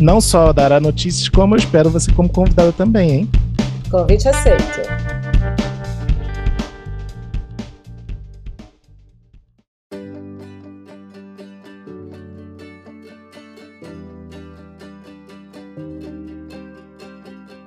Não só dará notícias, como eu espero você como convidada também, hein? Convite aceito.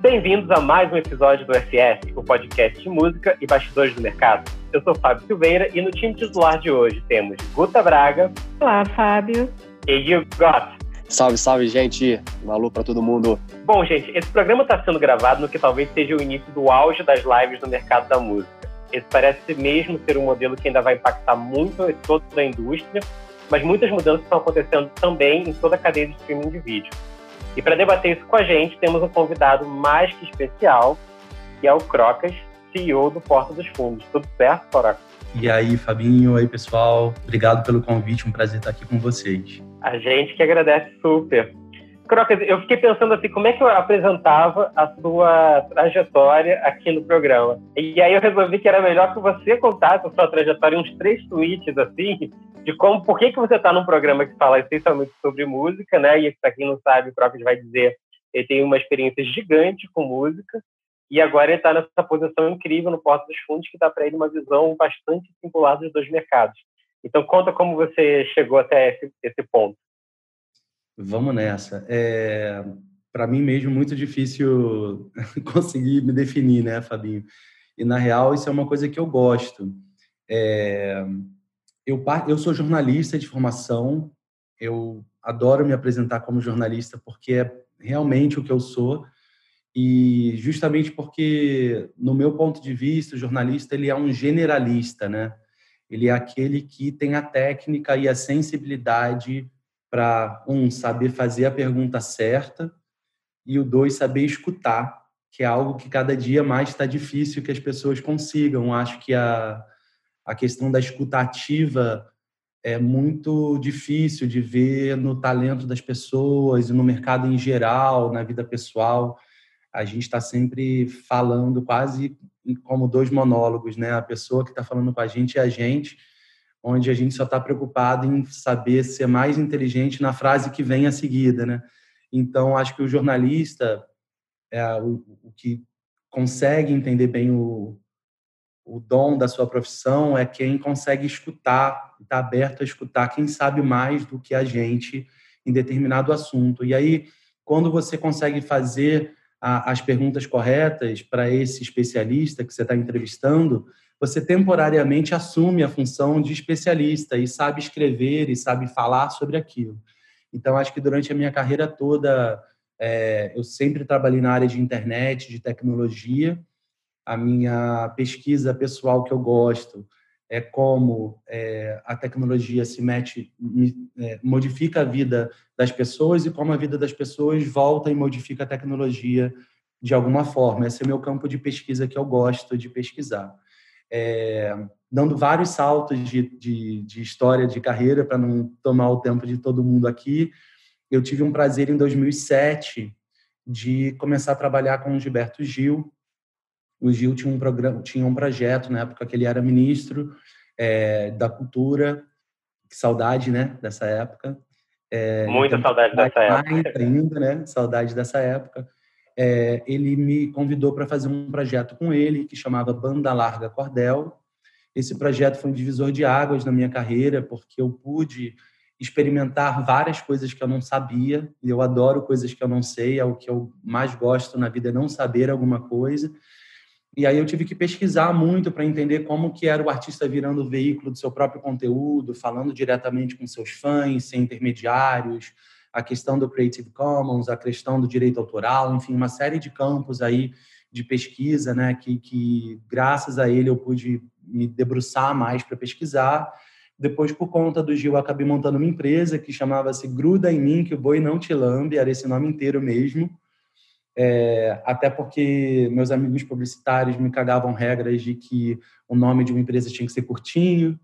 Bem-vindos a mais um episódio do FS, o podcast de música e bastidores do mercado. Eu sou Fábio Silveira e no time titular de hoje temos Guta Braga. Olá, Fábio. E Gil Gott. Salve, salve, gente. Um alô pra todo mundo. Bom, gente, esse programa está sendo gravado no que talvez seja o início do auge das lives no mercado da música. Esse parece mesmo ser um modelo que ainda vai impactar muito toda a indústria, mas muitas mudanças estão acontecendo também em toda a cadeia de streaming de vídeo. E para debater isso com a gente, temos um convidado mais que especial, que é o Crocas, CEO do Porta dos Fundos. Tudo certo, Crocas? E aí, Fabinho, aí, pessoal. Obrigado pelo convite, um prazer estar aqui com vocês. A gente que agradece super. Crocas, eu fiquei pensando assim, como é que eu apresentava a sua trajetória aqui no programa? E aí eu resolvi que era melhor que você contasse a sua trajetória, uns três tweets assim, de como, por que, que você está num programa que fala essencialmente sobre música, né? E para quem não sabe, o Crocus vai dizer, ele tem uma experiência gigante com música, e agora ele está nessa posição incrível no Porto dos Fundos, que dá para ele uma visão bastante singular dos dois mercados. Então, conta como você chegou até esse, esse ponto. Vamos nessa. É, para mim mesmo, muito difícil conseguir me definir, né, Fabinho? E, na real, isso é uma coisa que eu gosto. É, eu, eu sou jornalista de formação, eu adoro me apresentar como jornalista porque é realmente o que eu sou e justamente porque no meu ponto de vista o jornalista ele é um generalista né ele é aquele que tem a técnica e a sensibilidade para um saber fazer a pergunta certa e o dois saber escutar que é algo que cada dia mais está difícil que as pessoas consigam acho que a a questão da escuta ativa é muito difícil de ver no talento das pessoas e no mercado em geral, na vida pessoal. A gente está sempre falando quase como dois monólogos, né? A pessoa que está falando com a gente e a gente, onde a gente só está preocupado em saber ser mais inteligente na frase que vem a seguida, né? Então, acho que o jornalista é o, o que consegue entender bem o, o dom da sua profissão é quem consegue escutar, está aberto a escutar quem sabe mais do que a gente em determinado assunto. E aí, quando você consegue fazer a, as perguntas corretas para esse especialista que você está entrevistando, você temporariamente assume a função de especialista e sabe escrever e sabe falar sobre aquilo. Então, acho que durante a minha carreira toda, é, eu sempre trabalhei na área de internet, de tecnologia, a minha pesquisa pessoal que eu gosto é como é, a tecnologia se mete, é, modifica a vida das pessoas e como a vida das pessoas volta e modifica a tecnologia de alguma forma. Esse é meu campo de pesquisa que eu gosto de pesquisar. É, dando vários saltos de, de, de história, de carreira, para não tomar o tempo de todo mundo aqui, eu tive um prazer em 2007 de começar a trabalhar com o Gilberto Gil, o Gil tinha um programa, tinha um projeto na época que ele era ministro é, da cultura, que saudade, né, dessa época. É, Muita então, saudade dessa época. Ainda, né, saudade dessa época. É, ele me convidou para fazer um projeto com ele que chamava Banda Larga Cordel. Esse projeto foi um divisor de águas na minha carreira porque eu pude experimentar várias coisas que eu não sabia. E eu adoro coisas que eu não sei, é o que eu mais gosto na vida, é não saber alguma coisa. E aí eu tive que pesquisar muito para entender como que era o artista virando o veículo do seu próprio conteúdo, falando diretamente com seus fãs, sem intermediários, a questão do Creative Commons, a questão do direito autoral, enfim, uma série de campos aí de pesquisa, né, que, que graças a ele eu pude me debruçar mais para pesquisar. Depois, por conta do Gil, acabei montando uma empresa que chamava-se Gruda em Mim, que o boi não te lambe, era esse nome inteiro mesmo. É, até porque meus amigos publicitários me cagavam regras de que o nome de uma empresa tinha que ser curtinho,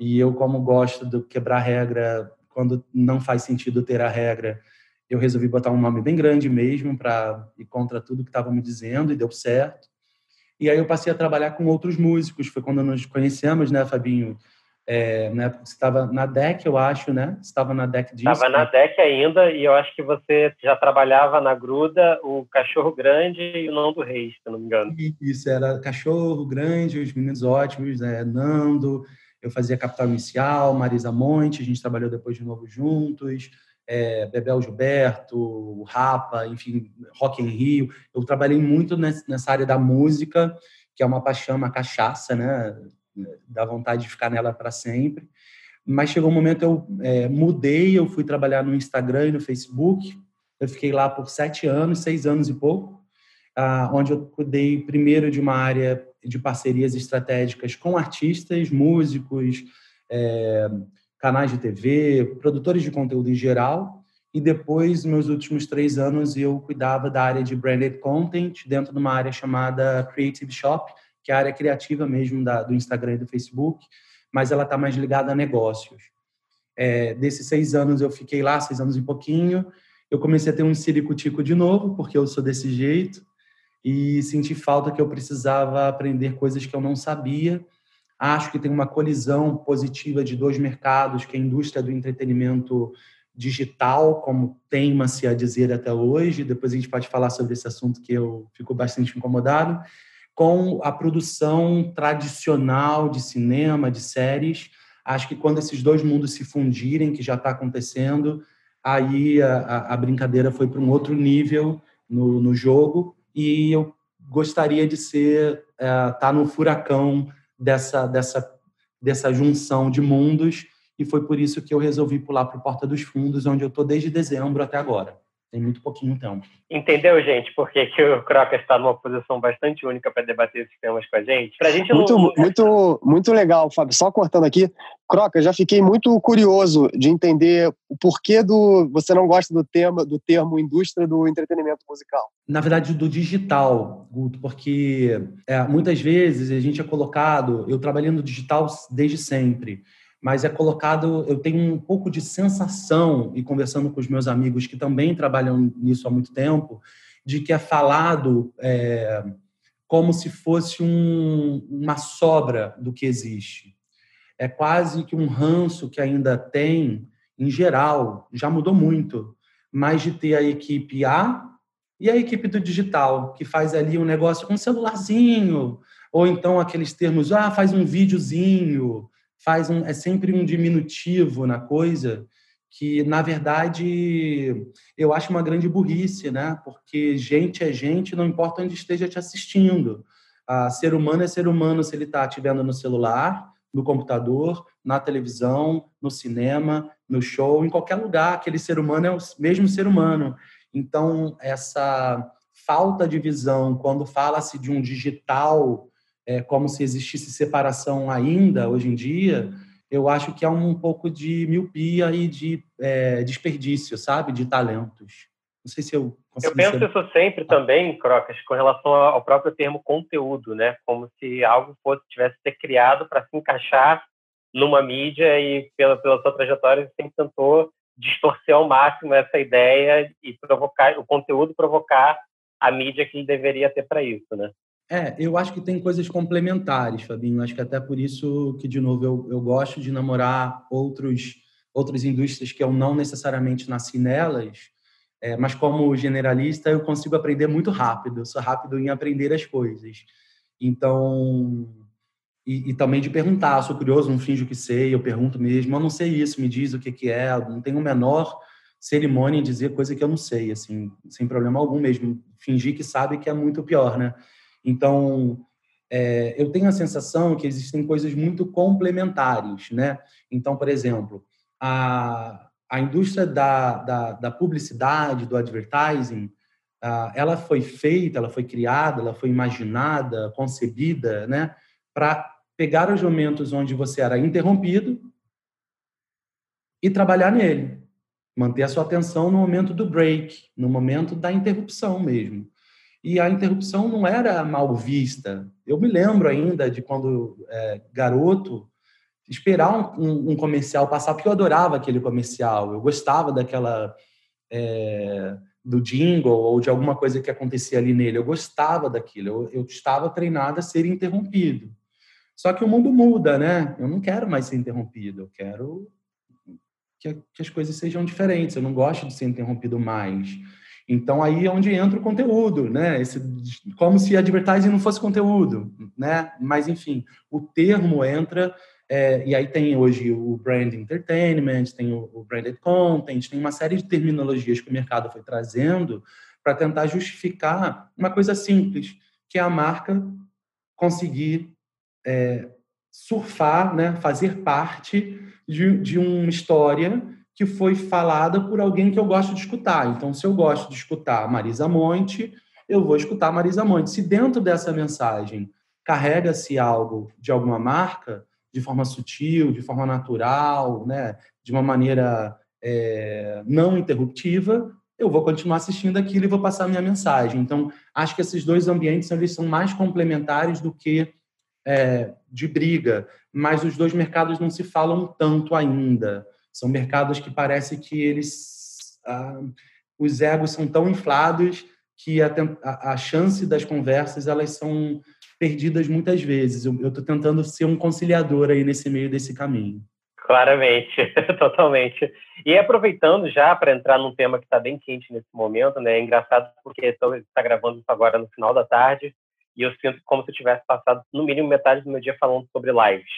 e eu, como gosto de quebrar regra, quando não faz sentido ter a regra, eu resolvi botar um nome bem grande mesmo para ir contra tudo que estavam me dizendo, e deu certo. E aí eu passei a trabalhar com outros músicos, foi quando nos conhecemos, né, Fabinho? É, na época você estava na DEC, eu acho, né? Estava na DEC disso. Estava na DEC ainda, e eu acho que você já trabalhava na Gruda, o Cachorro Grande e o Nando Reis, se não me engano. Isso, era Cachorro Grande, os Meninos Ótimos, né? Nando, eu fazia Capital Inicial, Marisa Monte, a gente trabalhou depois de novo juntos, é, Bebel Gilberto, Rapa, enfim, Rock em Rio. Eu trabalhei muito nessa área da música, que é uma paixão, uma cachaça, né? Dá vontade de ficar nela para sempre. Mas chegou um momento eu é, mudei, eu fui trabalhar no Instagram e no Facebook. Eu fiquei lá por sete anos, seis anos e pouco, ah, onde eu cuidei primeiro de uma área de parcerias estratégicas com artistas, músicos, é, canais de TV, produtores de conteúdo em geral. E depois, meus últimos três anos, eu cuidava da área de branded content dentro de uma área chamada Creative Shop, que é a área criativa mesmo da, do Instagram e do Facebook, mas ela está mais ligada a negócios. É, desses seis anos eu fiquei lá, seis anos e pouquinho, eu comecei a ter um ciricutico de novo, porque eu sou desse jeito, e senti falta que eu precisava aprender coisas que eu não sabia. Acho que tem uma colisão positiva de dois mercados, que é a indústria do entretenimento digital, como teima-se a dizer até hoje. Depois a gente pode falar sobre esse assunto que eu fico bastante incomodado com a produção tradicional de cinema, de séries. Acho que quando esses dois mundos se fundirem, que já está acontecendo, aí a, a, brincadeira foi para um outro nível no, no jogo e eu gostaria de ser estar é, tá no furacão dessa dessa dessa junção de mundos e foi por isso que eu resolvi pular para o Porta dos Fundos, onde eu estou desde dezembro até agora. Tem muito pouquinho tempo. Entendeu, gente? Porque que o Crocas está numa posição bastante única para debater esses temas com a gente. Pra gente muito, não... muito, muito legal, Fábio. Só cortando aqui. Crocas, já fiquei muito curioso de entender o porquê do você não gosta do tema do termo indústria do entretenimento musical. Na verdade, do digital, Guto, porque é, muitas vezes a gente é colocado. Eu trabalhei no digital desde sempre mas é colocado, eu tenho um pouco de sensação, e conversando com os meus amigos que também trabalham nisso há muito tempo, de que é falado é, como se fosse um, uma sobra do que existe. É quase que um ranço que ainda tem, em geral, já mudou muito, mas de ter a equipe A e a equipe do digital, que faz ali um negócio com um celularzinho, ou então aqueles termos, ah, faz um videozinho, faz um, é sempre um diminutivo na coisa que, na verdade, eu acho uma grande burrice, né? Porque gente é gente, não importa onde esteja te assistindo. Ah, ser humano é ser humano se ele está te vendo no celular, no computador, na televisão, no cinema, no show, em qualquer lugar. Aquele ser humano é o mesmo ser humano. Então, essa falta de visão, quando fala-se de um digital é, como se existisse separação ainda hoje em dia, eu acho que é um pouco de miopia e de é, desperdício, sabe, de talentos. Não sei se eu Eu penso ser... isso sempre também, Crocas, com relação ao próprio termo conteúdo, né? Como se algo fosse tivesse ser criado para se encaixar numa mídia e pela pela sua trajetória você sempre tentou distorcer ao máximo essa ideia e provocar o conteúdo provocar a mídia que ele deveria ter para isso, né? É, eu acho que tem coisas complementares, Fabinho. Acho que até por isso que, de novo, eu, eu gosto de namorar outros, outras indústrias que eu não necessariamente nasci nelas, é, mas como generalista eu consigo aprender muito rápido. Eu sou rápido em aprender as coisas. Então, e, e também de perguntar. sou curioso, não finjo que sei, eu pergunto mesmo. Eu não sei isso, me diz o que, que é. Não tenho o menor cerimônia em dizer coisa que eu não sei, assim, sem problema algum mesmo. Fingir que sabe que é muito pior, né? Então, é, eu tenho a sensação que existem coisas muito complementares, né? Então, por exemplo, a, a indústria da, da, da publicidade, do advertising, a, ela foi feita, ela foi criada, ela foi imaginada, concebida, né? Para pegar os momentos onde você era interrompido e trabalhar nele. Manter a sua atenção no momento do break, no momento da interrupção mesmo. E a interrupção não era mal vista. Eu me lembro ainda de quando é, garoto esperar um, um, comercial passar, porque eu adorava aquele comercial, eu gostava daquela. É, do jingle ou de alguma coisa que acontecia ali nele, eu gostava daquilo, eu, eu estava treinado a ser interrompido. Só que o mundo muda, né? Eu não quero mais ser interrompido, eu quero que, que as coisas sejam diferentes, eu não gosto de ser interrompido mais. Então aí é onde entra o conteúdo, né? Esse, como se advertising não fosse conteúdo, né? Mas enfim, o termo entra é, e aí tem hoje o brand entertainment, tem o, o branded content, tem uma série de terminologias que o mercado foi trazendo para tentar justificar uma coisa simples, que é a marca conseguir é, surfar, né, fazer parte de, de uma história que foi falada por alguém que eu gosto de escutar. Então, se eu gosto de escutar Marisa Monte, eu vou escutar Marisa Monte. Se dentro dessa mensagem carrega-se algo de alguma marca, de forma sutil, de forma natural, né, de uma maneira é, não interruptiva, eu vou continuar assistindo aquilo e vou passar a minha mensagem. Então, acho que esses dois ambientes eles são mais complementares do que é, de briga, mas os dois mercados não se falam tanto ainda. São mercados que parece que eles ah, os egos são tão inflados que a, a, chance das conversas elas são perdidas muitas vezes. Eu estou tentando ser um conciliador aí nesse meio desse caminho. Claramente, totalmente. E aproveitando já para entrar num tema que está bem quente nesse momento, né? É engraçado porque está gravando isso agora no final da tarde e eu sinto como se eu tivesse passado no mínimo metade do meu dia falando sobre lives.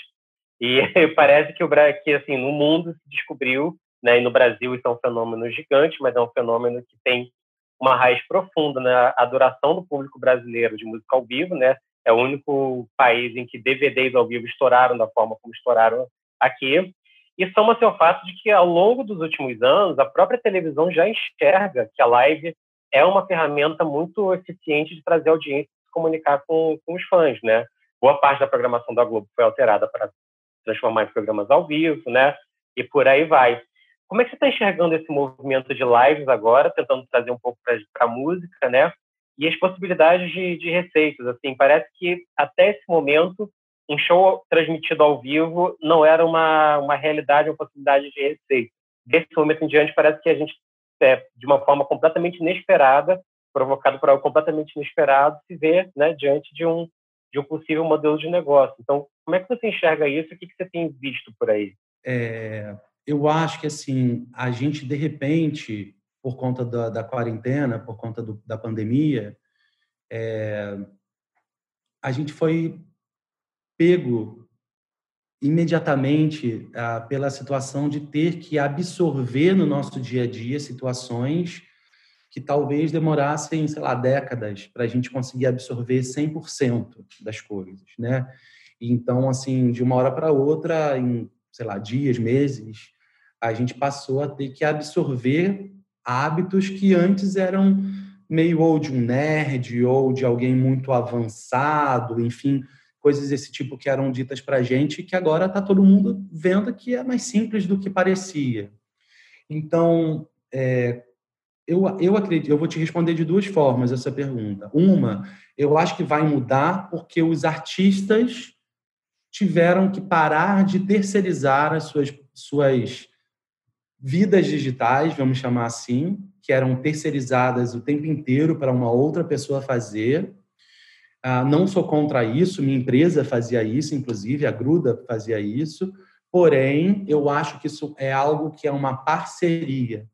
E parece que o que assim no mundo se descobriu, né? E no Brasil isso é um fenômeno gigante, mas é um fenômeno que tem uma raiz profunda na né? adoração do público brasileiro de música ao vivo, né? É o único país em que DVDs ao vivo estouraram da forma como estouraram aqui. E soma-se ao fato de que, ao longo dos últimos anos, a própria televisão já enxerga que a live é uma ferramenta muito eficiente de trazer audiência e se comunicar com, com os fãs, né? Boa parte da programação da Globo foi alterada para transformar em programas ao vivo, né? E por aí vai. Como é que você está enxergando esse movimento de lives agora, tentando trazer um pouco para a música, né? e as possibilidades de, de receitas. Assim, parece que até esse momento um show transmitido ao vivo não era uma, uma realidade, uma possibilidade de receita. Desse momento em diante, parece que a gente, é, de uma forma completamente inesperada, provocado por algo completamente inesperado, se vê né, diante de um, de um possível modelo de negócio. Então, como é que você enxerga isso? O que, você tem visto por aí? É, eu acho que, assim, a gente, de repente, por conta da, da quarentena, por conta do, da pandemia, é, a gente foi pego imediatamente ah, pela situação de ter que absorver no nosso dia a dia situações que talvez demorassem, sei lá, décadas para a gente conseguir absorver 100% das coisas, né? Então, assim, de uma hora para outra, em, sei lá, dias, meses, a gente passou a ter que absorver hábitos que antes eram meio ou de um nerd ou de alguém muito avançado, enfim, coisas desse tipo que eram ditas para gente que agora está todo mundo vendo que é mais simples do que parecia. Então, é, eu, eu acredito, eu vou te responder de duas formas essa pergunta. Uma, eu acho que vai mudar porque os artistas tiveram que parar de terceirizar as suas, suas vidas digitais, vamos chamar assim, que eram terceirizadas o tempo inteiro para uma outra pessoa fazer. Ah, não sou contra isso, minha empresa fazia isso, inclusive, a Gruda fazia isso, porém, eu acho que isso é algo que é uma parceria.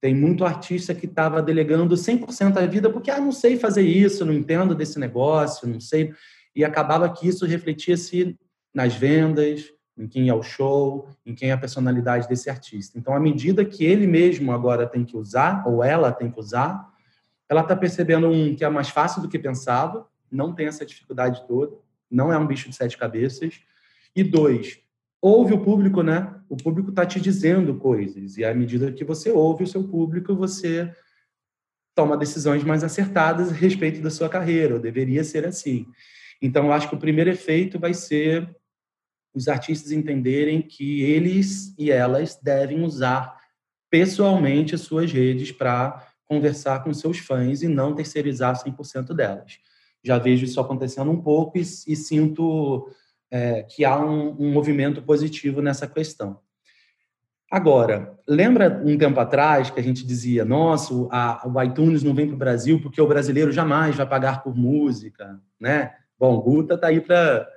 Tem muito artista que estava delegando 100% da vida porque, ah, não sei fazer isso, não entendo desse negócio, não sei. E acabava que isso refletia-se nas vendas, em quem é o show, em quem é a personalidade desse artista. Então, à medida que ele mesmo agora tem que usar, ou ela tem que usar, ela está percebendo um, que é mais fácil do que pensava, não tem essa dificuldade toda, não é um bicho de sete cabeças. E dois, ouve o público, né? O público está te dizendo coisas, e à medida que você ouve o seu público, você toma decisões mais acertadas a respeito da sua carreira, ou deveria ser assim. Então, eu acho que o primeiro efeito vai ser os artistas entenderem que eles e elas devem usar pessoalmente suas redes para conversar com seus fãs e não terceirizar 100% delas. Já vejo isso acontecendo um pouco e, e sinto é, que há um, um movimento positivo nessa questão. Agora, lembra um tempo atrás que a gente dizia, nossa, a, o iTunes não vem para o Brasil porque o brasileiro jamais vai pagar por música, né? Bom, Guta está aí para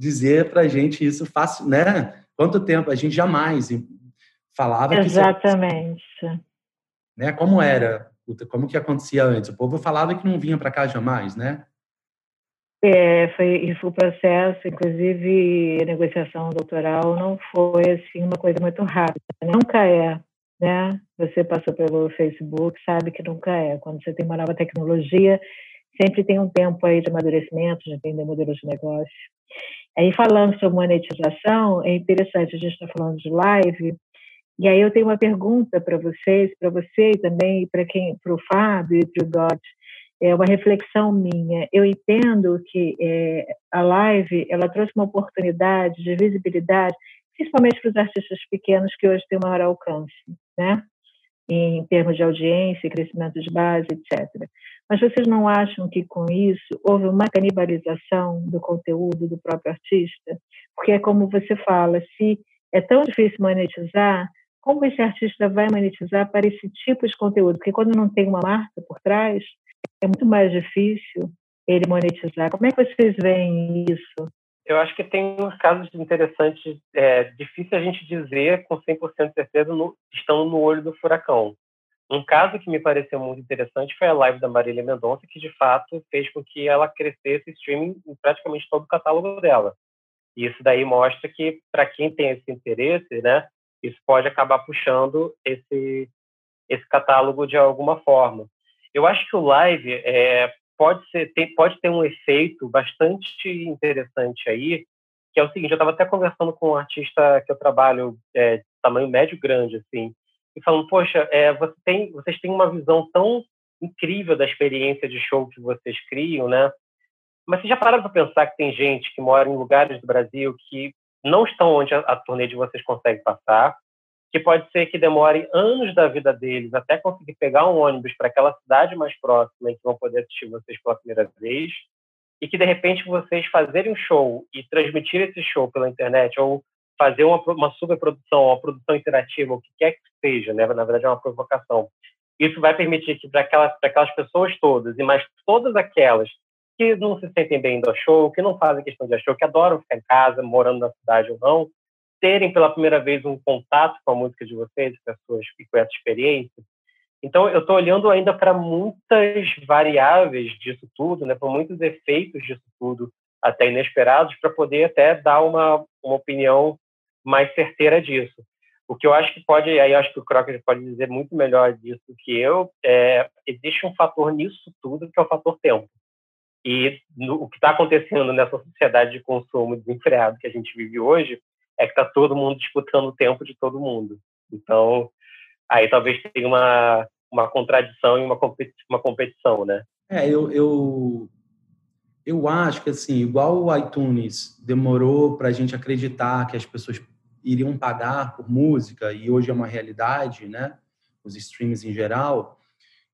dizer para a gente isso fácil, né? Quanto tempo a gente jamais falava Exatamente. que Exatamente. Né? Como era? Como que acontecia antes? O povo falava que não vinha para cá jamais, né? É, foi, foi o processo, inclusive a negociação doutoral não foi assim uma coisa muito rápida. Nunca é, né? Você passou pelo Facebook, sabe que nunca é. Quando você tem uma nova tecnologia, sempre tem um tempo aí de amadurecimento, de entender modelos de negócio. Aí falando sobre monetização, é interessante, a gente está falando de live, e aí eu tenho uma pergunta para vocês, para você e também para quem, para o Fábio e para o Dot é uma reflexão minha. Eu entendo que é, a live ela trouxe uma oportunidade de visibilidade, principalmente para os artistas pequenos que hoje têm maior alcance, né? Em termos de audiência, crescimento de base, etc. Mas vocês não acham que com isso houve uma canibalização do conteúdo do próprio artista? Porque é como você fala, se é tão difícil monetizar, como esse artista vai monetizar para esse tipo de conteúdo? Porque quando não tem uma marca por trás, é muito mais difícil ele monetizar. Como é que vocês veem isso? Eu acho que tem uns casos interessantes, é difícil a gente dizer com 100% de certeza, no, estão no olho do furacão. Um caso que me pareceu muito interessante foi a live da Marília Mendonça, que de fato fez com que ela crescesse streaming em praticamente todo o catálogo dela. E isso daí mostra que, para quem tem esse interesse, né, isso pode acabar puxando esse, esse catálogo de alguma forma. Eu acho que o live é, pode, ser, tem, pode ter um efeito bastante interessante aí, que é o seguinte, eu estava até conversando com um artista que eu trabalho é, tamanho médio grande, assim, e falando, poxa, é, você tem, vocês têm uma visão tão incrível da experiência de show que vocês criam, né? Mas vocês já pararam para pensar que tem gente que mora em lugares do Brasil que não estão onde a, a turnê de vocês consegue passar, que pode ser que demore anos da vida deles até conseguir pegar um ônibus para aquela cidade mais próxima em que vão poder assistir vocês pela primeira vez, e que de repente vocês fazerem um show e transmitir esse show pela internet ou fazer uma, uma superprodução, uma produção interativa, o que quer que seja, né? na verdade é uma provocação. Isso vai permitir que para aquelas, aquelas pessoas todas, e mais todas aquelas que não se sentem bem do show, que não fazem questão de show, que adoram ficar em casa, morando na cidade ou não, terem pela primeira vez um contato com a música de vocês, pessoas que com essa experiência. Então, eu estou olhando ainda para muitas variáveis disso tudo, né, para muitos efeitos disso tudo, até inesperados, para poder até dar uma, uma opinião mais certeira disso. O que eu acho que pode, aí acho que o Crocker pode dizer muito melhor disso que eu, é, existe um fator nisso tudo, que é o fator tempo. E no, o que está acontecendo nessa sociedade de consumo desenfreado que a gente vive hoje é que está todo mundo disputando o tempo de todo mundo. Então, aí talvez tenha uma, uma contradição e uma, uma competição, né? É, eu, eu, eu acho que, assim, igual o iTunes demorou para a gente acreditar que as pessoas iriam pagar por música, e hoje é uma realidade, né? Os streams em geral,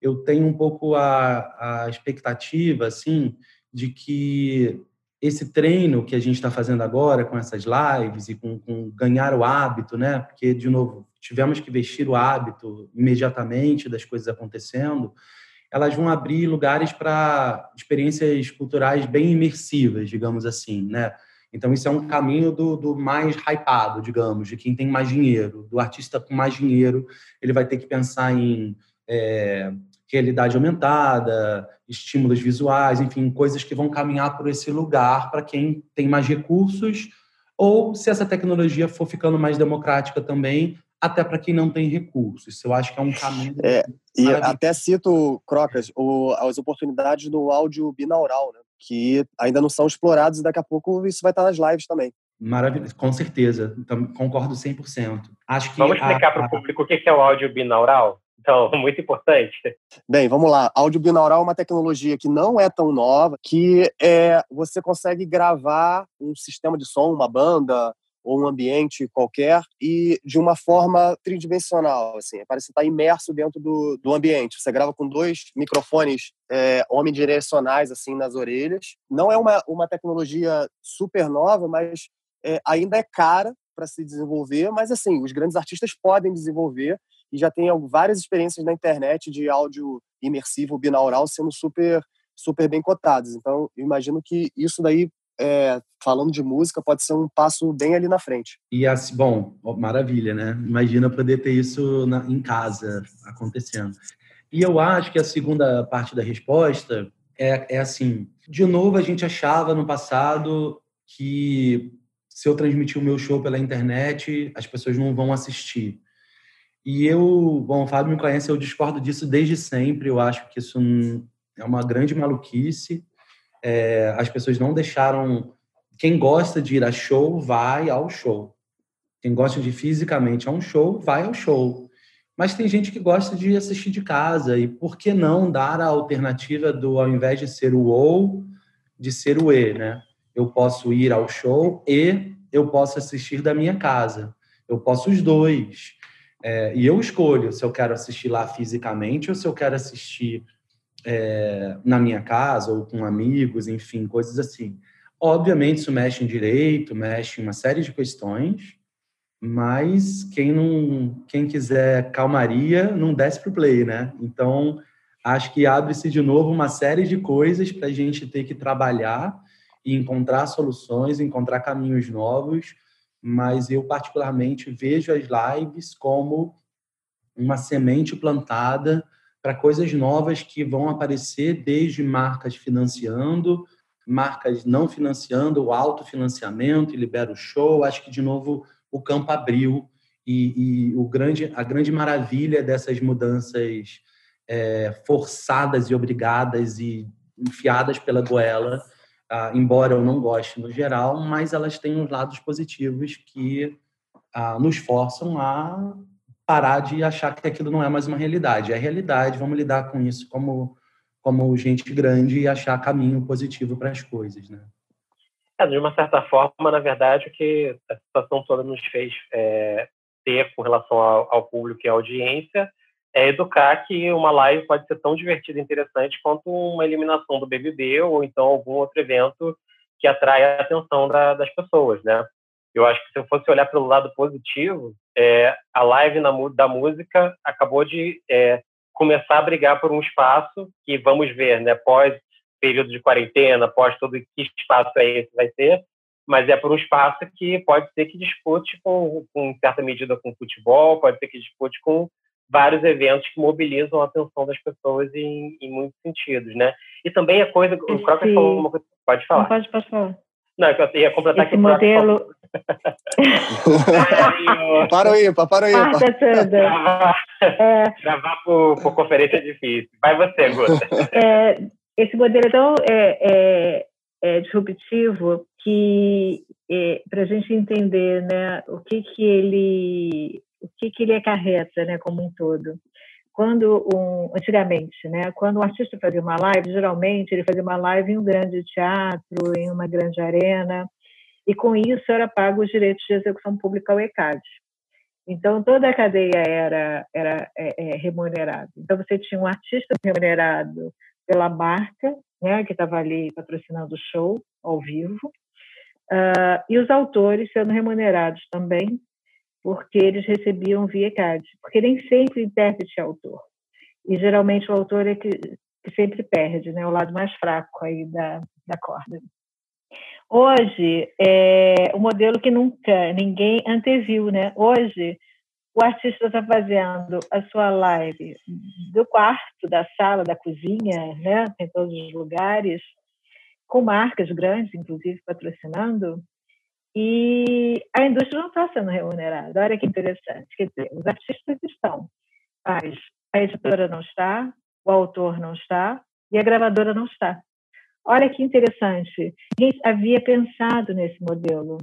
eu tenho um pouco a, a expectativa, assim, de que esse treino que a gente está fazendo agora com essas lives e com, com, ganhar o hábito, né? Porque, de novo, tivemos que vestir o hábito imediatamente das coisas acontecendo, elas vão abrir lugares para experiências culturais bem imersivas, digamos assim, né? Então, isso é um caminho do, do mais hypado, digamos, de quem tem mais dinheiro, do artista com mais dinheiro, ele vai ter que pensar em é, realidade aumentada, estímulos visuais, enfim, coisas que vão caminhar por esse lugar para quem tem mais recursos, ou se essa tecnologia for ficando mais democrática também, até para quem não tem recursos. Eu acho que é um caminho. É, e até cito, Crocas, o, as oportunidades do áudio binaural, né? que ainda não são explorados e daqui a pouco isso vai estar nas lives também. Maravilhoso, com certeza, então, concordo 100%. Acho que Vamos explicar para o público o que é o áudio binaural? Então, muito importante. Bem, vamos lá. Áudio binaural é uma tecnologia que não é tão nova, que é, você consegue gravar um sistema de som, uma banda, ou um ambiente qualquer e de uma forma tridimensional, assim, parece estar imerso dentro do, do ambiente. Você grava com dois microfones é, omnidirecionais assim nas orelhas. Não é uma, uma tecnologia super nova, mas é, ainda é cara para se desenvolver, mas assim, os grandes artistas podem desenvolver e já tem várias experiências na internet de áudio imersivo binaural sendo super super bem cotados. Então, eu imagino que isso daí é, falando de música, pode ser um passo bem ali na frente. E assim, bom, maravilha, né? Imagina poder ter isso na, em casa acontecendo. E eu acho que a segunda parte da resposta é, é assim: de novo, a gente achava no passado que se eu transmitir o meu show pela internet, as pessoas não vão assistir. E eu, bom, o Fábio me conhece, eu discordo disso desde sempre. Eu acho que isso é uma grande maluquice é, as pessoas não deixaram. Quem gosta de ir a show, vai ao show. Quem gosta de ir fisicamente a um show, vai ao show. Mas tem gente que gosta de assistir de casa. E por que não dar a alternativa do, ao invés de ser o ou, de ser o e, né? Eu posso ir ao show e eu posso assistir da minha casa. Eu posso os dois. É, e eu escolho se eu quero assistir lá fisicamente ou se eu quero assistir é, na minha casa ou com amigos, enfim, coisas assim. Obviamente, isso mexe em direito, mexe em uma série de questões, mas quem não, quem quiser calmaria, não desce para o play, né? Então, acho que abre-se de novo uma série de coisas para a gente ter que trabalhar e encontrar soluções, encontrar caminhos novos, mas eu particularmente vejo as lives como uma semente plantada para coisas novas que vão aparecer desde marcas financiando, marcas não financiando, o autofinanciamento e libera o show. Acho que, de novo, o campo abriu e, e o grande, a grande maravilha dessas mudanças é, forçadas e obrigadas e enfiadas pela goela, ah, embora eu não goste no geral, mas elas têm uns lados positivos que ah, nos forçam a parar de achar que aquilo não é mais uma realidade. É realidade, vamos lidar com isso como, como gente grande e achar caminho positivo para as coisas, né? É, de uma certa forma, na verdade, o que a situação toda nos fez é, ter com relação ao, ao, público e à audiência é educar que uma live pode ser tão divertida e interessante quanto uma eliminação do BBB ou então algum outro evento que atrai a atenção da, das pessoas, né? Eu acho que se eu fosse olhar pelo lado positivo, é, a live na, da música acabou de é, começar a brigar por um espaço que vamos ver, né, pós período de quarentena, pós todo que espaço é esse vai ser, mas é por um espaço que pode ser que dispute com, com certa medida com futebol, pode ser que dispute com vários eventos que mobilizam a atenção das pessoas em, em muitos sentidos, né? E também a coisa, o Crocker falou uma coisa, pode falar. Não, pode, pode falar. Não, eu ia completar Esse aqui. modelo... para o IPA, para o IPA. Parta tudo. Gravar, é... gravar por, por, conferência é difícil. Vai você, Guta. É, esse modelo é tão é, é, é disruptivo que é, para a gente entender né, o que, que ele o que, que ele acarreta né, como um todo quando um, antigamente, né, quando um artista fazia uma live, geralmente ele fazia uma live em um grande teatro, em uma grande arena, e com isso era pago os direitos de execução pública ao ECAD. Então toda a cadeia era era é, é, remunerada. Então você tinha um artista remunerado pela marca, né, que estava ali patrocinando o show ao vivo, uh, e os autores sendo remunerados também porque eles recebiam via CAD, porque nem sempre o intérprete é autor. E geralmente o autor é que, que sempre perde, né, o lado mais fraco aí da, da corda. Hoje, é um modelo que nunca ninguém anteviu, né? Hoje, o artista está fazendo a sua live do quarto, da sala, da cozinha, né? Em todos os lugares, com marcas grandes, inclusive, patrocinando, e a indústria não está sendo remunerada. Olha que interessante. Quer dizer, os artistas estão, mas a editora não está, o autor não está e a gravadora não está. Olha que interessante. Ninguém havia pensado nesse modelo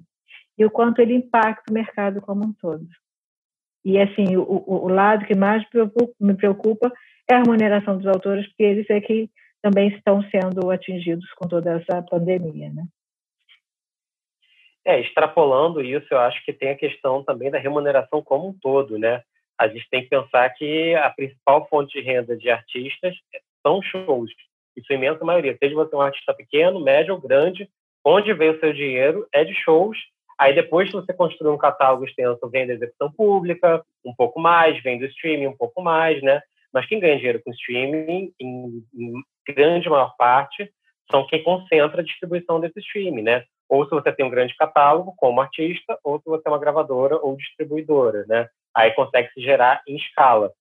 e o quanto ele impacta o mercado como um todo. E, assim, o, o lado que mais me preocupa é a remuneração dos autores, porque eles é que também estão sendo atingidos com toda essa pandemia, né? É, extrapolando isso, eu acho que tem a questão também da remuneração como um todo, né? A gente tem que pensar que a principal fonte de renda de artistas são shows. Isso é imensa maioria. Seja você um artista pequeno, médio ou grande, onde vem o seu dinheiro é de shows. Aí depois, você construir um catálogo extenso, vem da execução pública, um pouco mais, vem do streaming, um pouco mais, né? Mas quem ganha dinheiro com streaming, em, em grande maior parte, são quem concentra a distribuição desse streaming, né? Ou se você tem um grande catálogo como artista, ou se você é uma gravadora ou distribuidora, né? Aí consegue se gerar em escala.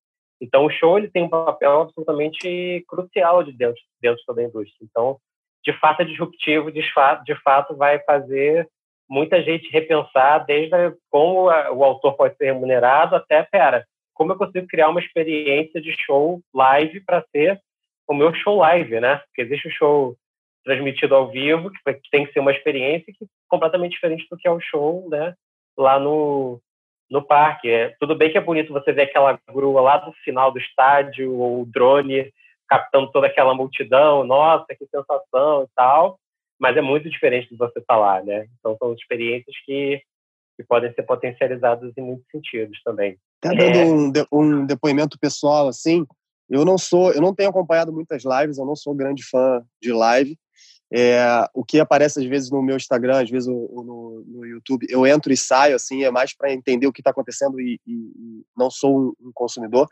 Então o show ele tem um papel absolutamente crucial de dentro, dentro de toda a indústria. Então, de fato é disruptivo, de fato, de fato vai fazer muita gente repensar desde como o autor pode ser remunerado até, pera, como eu consigo criar uma experiência de show live para ser o meu show live, né? Porque existe o show transmitido ao vivo, que tem que ser uma experiência que é completamente diferente do que é o show, né? Lá no, no parque. É, tudo bem que é bonito você ver aquela grua lá do final do estádio, ou o drone captando toda aquela multidão, nossa, que sensação e tal, mas é muito diferente de você estar lá, né? Então são experiências que, que podem ser potencializadas em muitos sentidos também. Até dando é... um, de, um depoimento pessoal, assim, eu não sou, eu não tenho acompanhado muitas lives, eu não sou grande fã de live, é, o que aparece às vezes no meu Instagram, às vezes no, no YouTube, eu entro e saio, assim, é mais para entender o que está acontecendo e, e, e, não sou um, um, consumidor.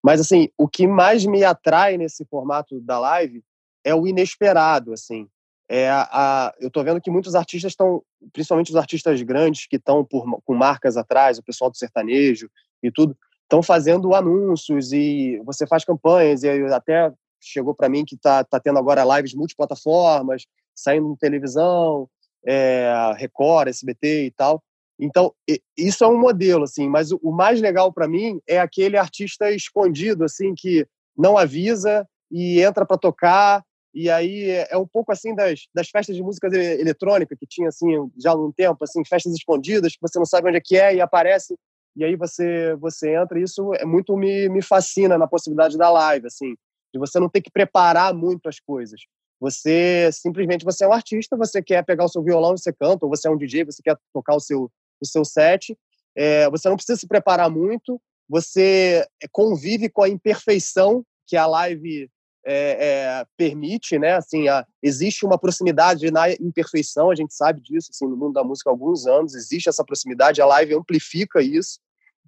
Mas, assim, o que mais me atrai nesse formato da live é o inesperado, assim. É a, a eu estou vendo que muitos artistas estão, principalmente os artistas grandes que estão com marcas atrás, o pessoal do sertanejo e tudo, estão fazendo anúncios e você faz campanhas e até chegou para mim que está tá tendo agora lives multiplataformas, saindo televisão, é, Record, SBT e tal. Então, isso é um modelo, assim, mas o mais legal para mim é aquele artista escondido, assim, que não avisa e entra para tocar. E aí é, é um pouco assim das, das festas de música eletrônica que tinha, assim, já há um tempo, assim, festas escondidas que você não sabe onde é que é e aparece. E aí você, você entra e isso é muito me, me fascina na possibilidade da live, assim de você não ter que preparar muito as coisas. Você simplesmente você é um artista, você quer pegar o seu violão e você canta, ou você é um DJ, você quer tocar o seu o seu set. É, você não precisa se preparar muito. Você convive com a imperfeição que a live é, é, permite, né? Assim, a, existe uma proximidade na imperfeição, a gente sabe disso, assim, no mundo da música há alguns anos existe essa proximidade, a live amplifica isso.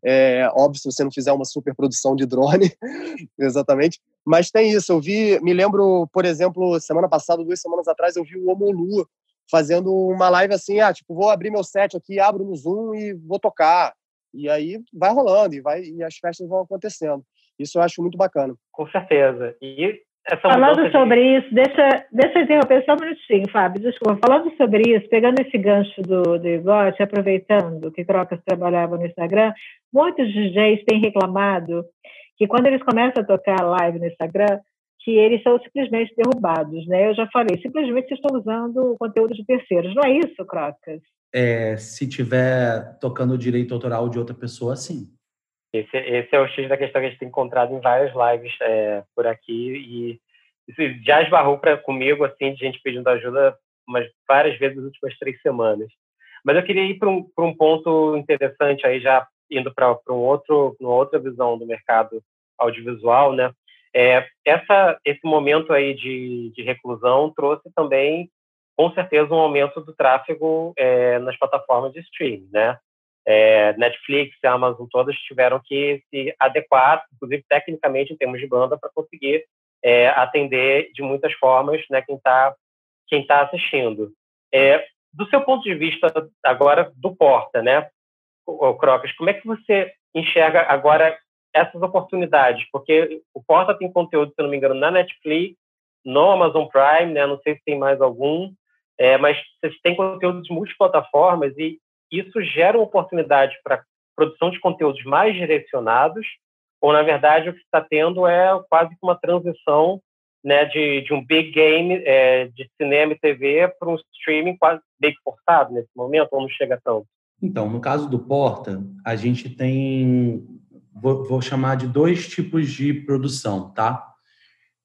É, óbvio, se você não fizer uma super produção de drone, exatamente. Mas tem isso. Eu vi, me lembro, por exemplo, semana passada, duas semanas atrás, eu vi o Omolu fazendo uma live assim, ah, tipo, vou abrir meu set aqui, abro no Zoom e vou tocar. E aí vai rolando e vai e as festas vão acontecendo. Isso eu acho muito bacana. Com certeza. E Falando sobre de... isso, deixa, deixa eu interromper só um minutinho, Fábio, desculpa. Falando sobre isso, pegando esse gancho do, do Igote, aproveitando que Crocas trabalhava no Instagram, muitos DJs têm reclamado que quando eles começam a tocar live no Instagram, que eles são simplesmente derrubados, né? Eu já falei, simplesmente vocês estão usando o conteúdo de terceiros. Não é isso, Crocas? É, se tiver tocando o direito autoral de outra pessoa, sim. Esse, esse é o X da questão que a gente tem encontrado em várias lives é, por aqui e isso já esbarrou pra, comigo, assim, de gente pedindo ajuda umas várias vezes nas últimas três semanas. Mas eu queria ir para um, um ponto interessante aí, já indo para um outro, uma outra visão do mercado audiovisual, né? É, essa, esse momento aí de, de reclusão trouxe também, com certeza, um aumento do tráfego é, nas plataformas de streaming, né? É, Netflix, Amazon, todas tiveram que se adequar, inclusive tecnicamente em termos de banda, para conseguir é, atender de muitas formas né, quem está quem tá assistindo. É, do seu ponto de vista agora do Porta, né, o Crocas, como é que você enxerga agora essas oportunidades? Porque o Porta tem conteúdo, se não me engano, na Netflix, no Amazon Prime, né, não sei se tem mais algum, é, mas vocês têm conteúdo de multiplataformas e isso gera oportunidade para produção de conteúdos mais direcionados, ou, na verdade, o que está tendo é quase que uma transição né, de, de um big game é, de cinema e TV para um streaming quase bem forçado nesse momento, ou não chega tanto? Então, no caso do Porta, a gente tem, vou, vou chamar de dois tipos de produção, tá?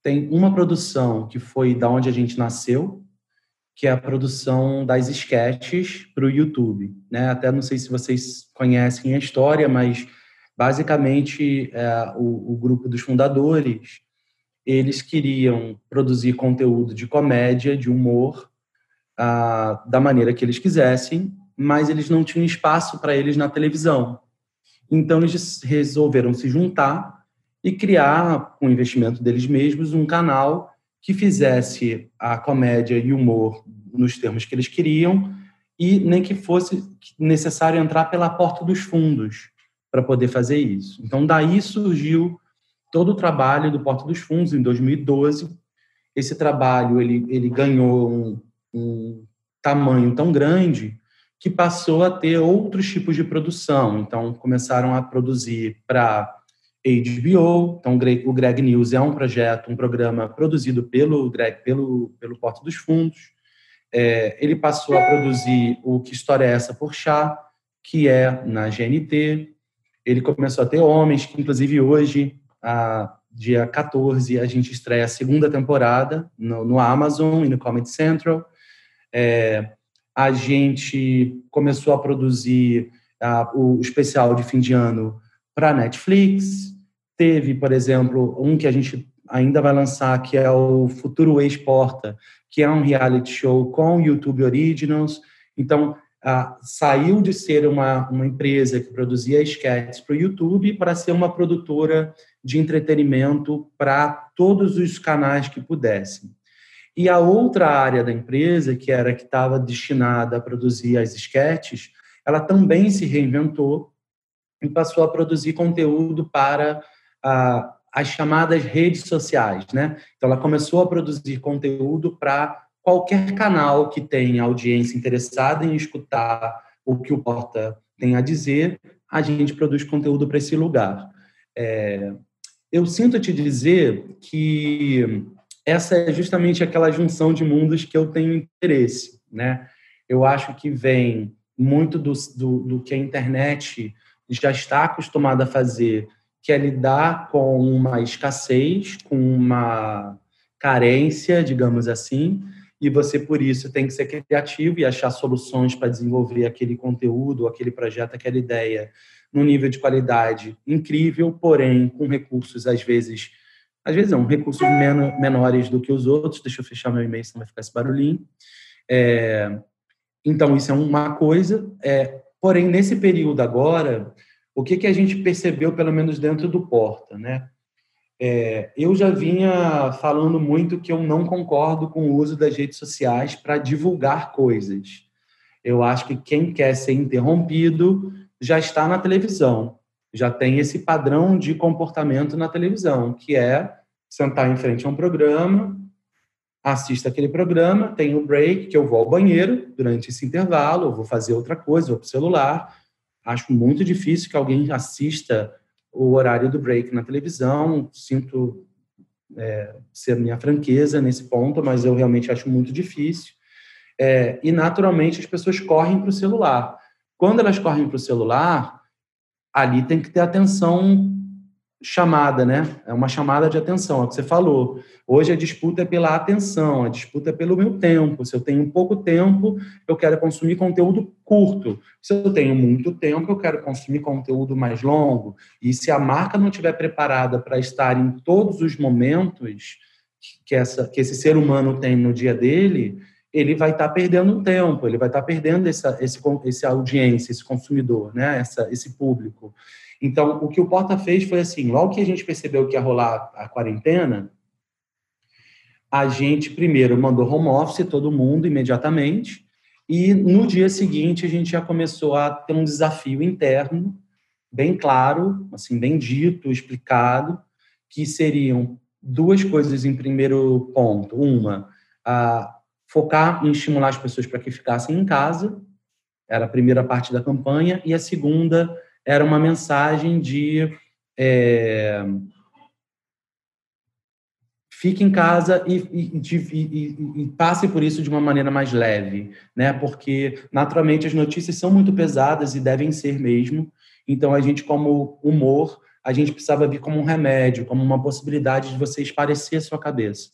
Tem uma produção que foi da onde a gente nasceu, que é a produção das sketches para o YouTube. Né? Até não sei se vocês conhecem a história, mas basicamente é, o, o, grupo dos fundadores eles queriam produzir conteúdo de comédia, de humor, ah, da maneira que eles quisessem, mas eles não tinham espaço para eles na televisão. Então eles resolveram se juntar e criar, com o investimento deles mesmos, um canal que fizesse a comédia e humor nos termos que eles queriam e nem que fosse necessário entrar pela porta dos fundos para poder fazer isso. Então daí surgiu todo o trabalho do Porta dos Fundos em 2012. Esse trabalho ele, ele ganhou um, um tamanho tão grande que passou a ter outros tipos de produção. Então começaram a produzir para HBO. Então, o Greg News é um projeto, um programa produzido pelo Greg, pelo, pelo Porta dos Fundos. É, ele passou a produzir o Que História é Essa por Chá, que é na GNT. Ele começou a ter homens, que inclusive hoje, a, dia 14, a gente estreia a segunda temporada no, no Amazon e no Comedy Central. É, a gente começou a produzir a, o especial de fim de ano para Netflix. Teve, por exemplo, um que a gente ainda vai lançar, que é o Futuro Exporta, que é um reality show com YouTube Originals. Então, saiu de ser uma, uma empresa que produzia sketches para o YouTube para ser uma produtora de entretenimento para todos os canais que pudessem. E a outra área da empresa, que era que estava destinada a produzir as sketches, ela também se reinventou e passou a produzir conteúdo para ah, as chamadas redes sociais, né? Então ela começou a produzir conteúdo para qualquer canal que tenha audiência interessada em escutar o que o Porta tem a dizer, a gente produz conteúdo para esse lugar. É, eu sinto te dizer que essa é justamente aquela junção de mundos que eu tenho interesse, né? Eu acho que vem muito do, do, do que a internet já está acostumada a fazer, que é lidar com uma escassez, com uma carência, digamos assim, e você, por isso, tem que ser criativo e achar soluções para desenvolver aquele conteúdo, aquele projeto, aquela ideia, num nível de qualidade incrível, porém com recursos, às vezes, às vezes não, recursos menores do que os outros. Deixa eu fechar meu e-mail, senão vai ficar esse barulhinho. É, então, isso é uma coisa. É, porém, nesse período agora, o que, que a gente percebeu, pelo menos dentro do Porta, né? É, eu já vinha falando muito que eu não concordo com o uso das redes sociais para divulgar coisas. Eu acho que quem quer ser interrompido já está na televisão, já tem esse padrão de comportamento na televisão, que é sentar em frente a um programa, assista aquele programa, tem o break, que eu vou ao banheiro durante esse intervalo, vou fazer outra coisa, vou para o celular, Acho muito difícil que alguém assista o horário do break na televisão. Sinto é, ser minha franqueza nesse ponto, mas eu realmente acho muito difícil. É, e naturalmente as pessoas correm para o celular. Quando elas correm para o celular, ali tem que ter atenção chamada, né? É uma chamada de atenção, é o que você falou. Hoje a disputa é pela atenção, a disputa é pelo meu tempo. Se eu tenho pouco tempo, eu quero consumir conteúdo curto. Se eu tenho muito tempo, eu quero consumir conteúdo mais longo. E se a marca não estiver preparada para estar em todos os momentos que, essa, que esse ser humano tem no dia dele, ele vai estar tá perdendo tempo, ele vai estar tá perdendo essa, esse, esse audiência, esse consumidor, né? essa, esse público. Então, o que o Porta fez foi assim: logo que a gente percebeu que ia rolar a quarentena, a gente primeiro mandou home office todo mundo imediatamente, e no dia seguinte a gente já começou a ter um desafio interno, bem claro, assim, bem dito, explicado, que seriam duas coisas em primeiro ponto. Uma, a focar em estimular as pessoas para que ficassem em casa, era a primeira parte da campanha, e a segunda era uma mensagem de é, fique em casa e, e, e, e, passe por isso de uma maneira mais leve, né? Porque naturalmente as notícias são muito pesadas e devem ser mesmo. Então a gente, como humor, a gente precisava vir como um remédio, como uma possibilidade de você esparecer a sua cabeça.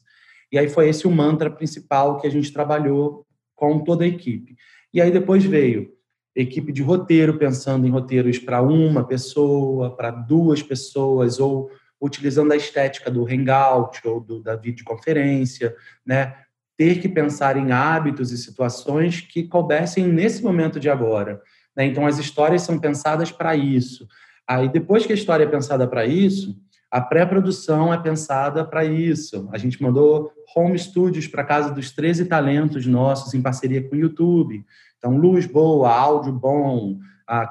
E aí foi esse o mantra principal que a gente trabalhou com toda a equipe. E aí depois veio equipe de roteiro, pensando em roteiros para uma pessoa, para duas pessoas, ou utilizando a estética do hangout ou do, da videoconferência, né? ter que pensar em hábitos e situações que coubessem nesse momento de agora. Né? Então, as histórias são pensadas para isso. Aí, depois que a história é pensada para isso, a pré-produção é pensada para isso. A gente mandou home studios para casa dos 13 talentos nossos em parceria com o YouTube. Então, luz boa, áudio bom,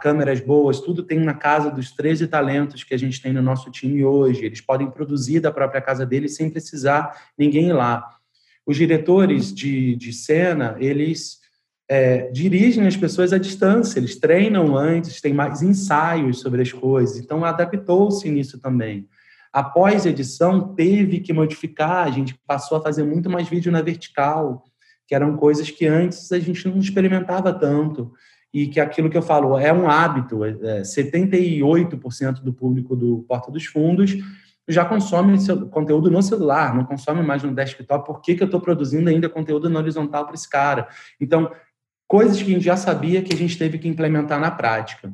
câmeras boas, tudo tem na casa dos 13 talentos que a gente tem no nosso time hoje. Eles podem produzir da própria casa deles sem precisar ninguém ir lá. Os diretores de, de cena, eles é, dirigem as pessoas à distância, eles treinam antes, tem mais ensaios sobre as coisas, então adaptou-se nisso também. Após edição, teve que modificar, a gente passou a fazer muito mais vídeo na vertical, que eram coisas que antes a gente não experimentava tanto, e que aquilo que eu falo é um hábito, é, 78% do público do Porta dos Fundos já consome conteúdo no celular, não consome mais no desktop, por que, que eu estou produzindo ainda conteúdo na horizontal para esse cara? Então, coisas que a gente já sabia que a gente teve que implementar na prática.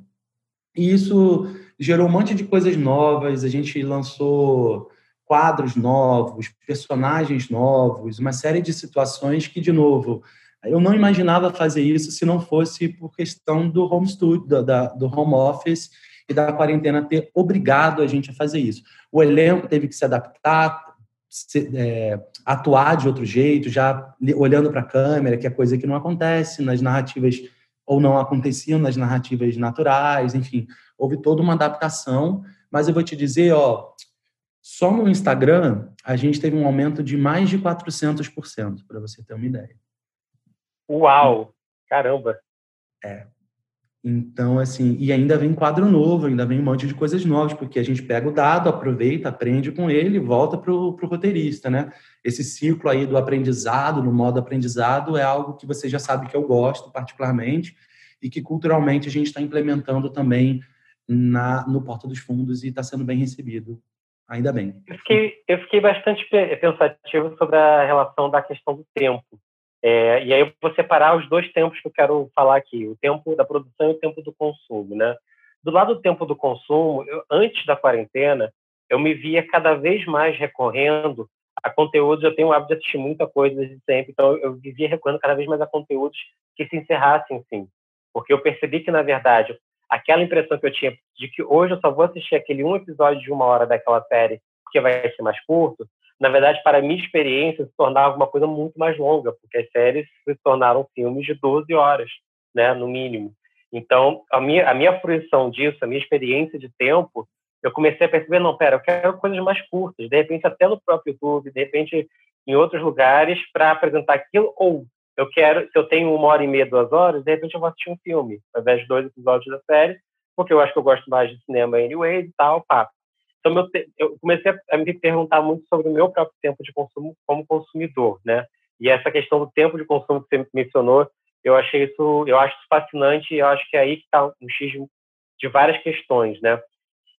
E isso gerou um monte de coisas novas, a gente lançou quadros novos, personagens novos, uma série de situações que, de novo, eu não imaginava fazer isso se não fosse por questão do home studio, da, do home office e da quarentena ter obrigado a gente a fazer isso. O elenco teve que se adaptar, se, é, atuar de outro jeito, já olhando para a câmera, que é coisa que não acontece nas narrativas ou não aconteciam nas narrativas naturais, enfim, houve toda uma adaptação, mas eu vou te dizer, ó, só no Instagram a gente teve um aumento de mais de 400%, para você ter uma ideia. Uau! Caramba! É, então, assim, e ainda vem quadro novo, ainda vem um monte de coisas novas, porque a gente pega o dado, aproveita, aprende com ele e volta para o roteirista, né? Esse ciclo aí do aprendizado, no modo aprendizado, é algo que você já sabe que eu gosto particularmente e que culturalmente a gente está implementando também na, no Porta dos Fundos e está sendo bem recebido. Ainda bem. Eu fiquei, eu fiquei bastante pensativo sobre a relação da questão do tempo. É, e aí eu vou separar os dois tempos que eu quero falar aqui, o tempo da produção e o tempo do consumo, né? Do lado do tempo do consumo, eu, antes da quarentena, eu me via cada vez mais recorrendo a conteúdos, eu tenho o hábito de assistir muita coisa desde sempre, então eu vivia recorrendo cada vez mais a conteúdos que se encerrassem, sim. Porque eu percebi que, na verdade, aquela impressão que eu tinha de que hoje eu só vou assistir aquele um episódio de uma hora daquela série, porque vai ser mais curto, na verdade, para a minha experiência, se tornava uma coisa muito mais longa, porque as séries se tornaram filmes de 12 horas, né, no mínimo. Então, a minha, a minha fruição disso, a minha experiência de tempo, eu comecei a perceber, não, pera, eu quero coisas mais curtas, de repente até no próprio YouTube, de repente em outros lugares, para apresentar aquilo, ou eu quero, se eu tenho uma hora e meia, duas horas, de repente eu vou assistir um filme, ao invés de dois episódios da série, porque eu acho que eu gosto mais de cinema anyway e tal, pá. Então, eu comecei a me perguntar muito sobre o meu próprio tempo de consumo como consumidor, né? E essa questão do tempo de consumo que você mencionou, eu achei isso, eu acho isso fascinante e eu acho que é aí que está um X de várias questões, né?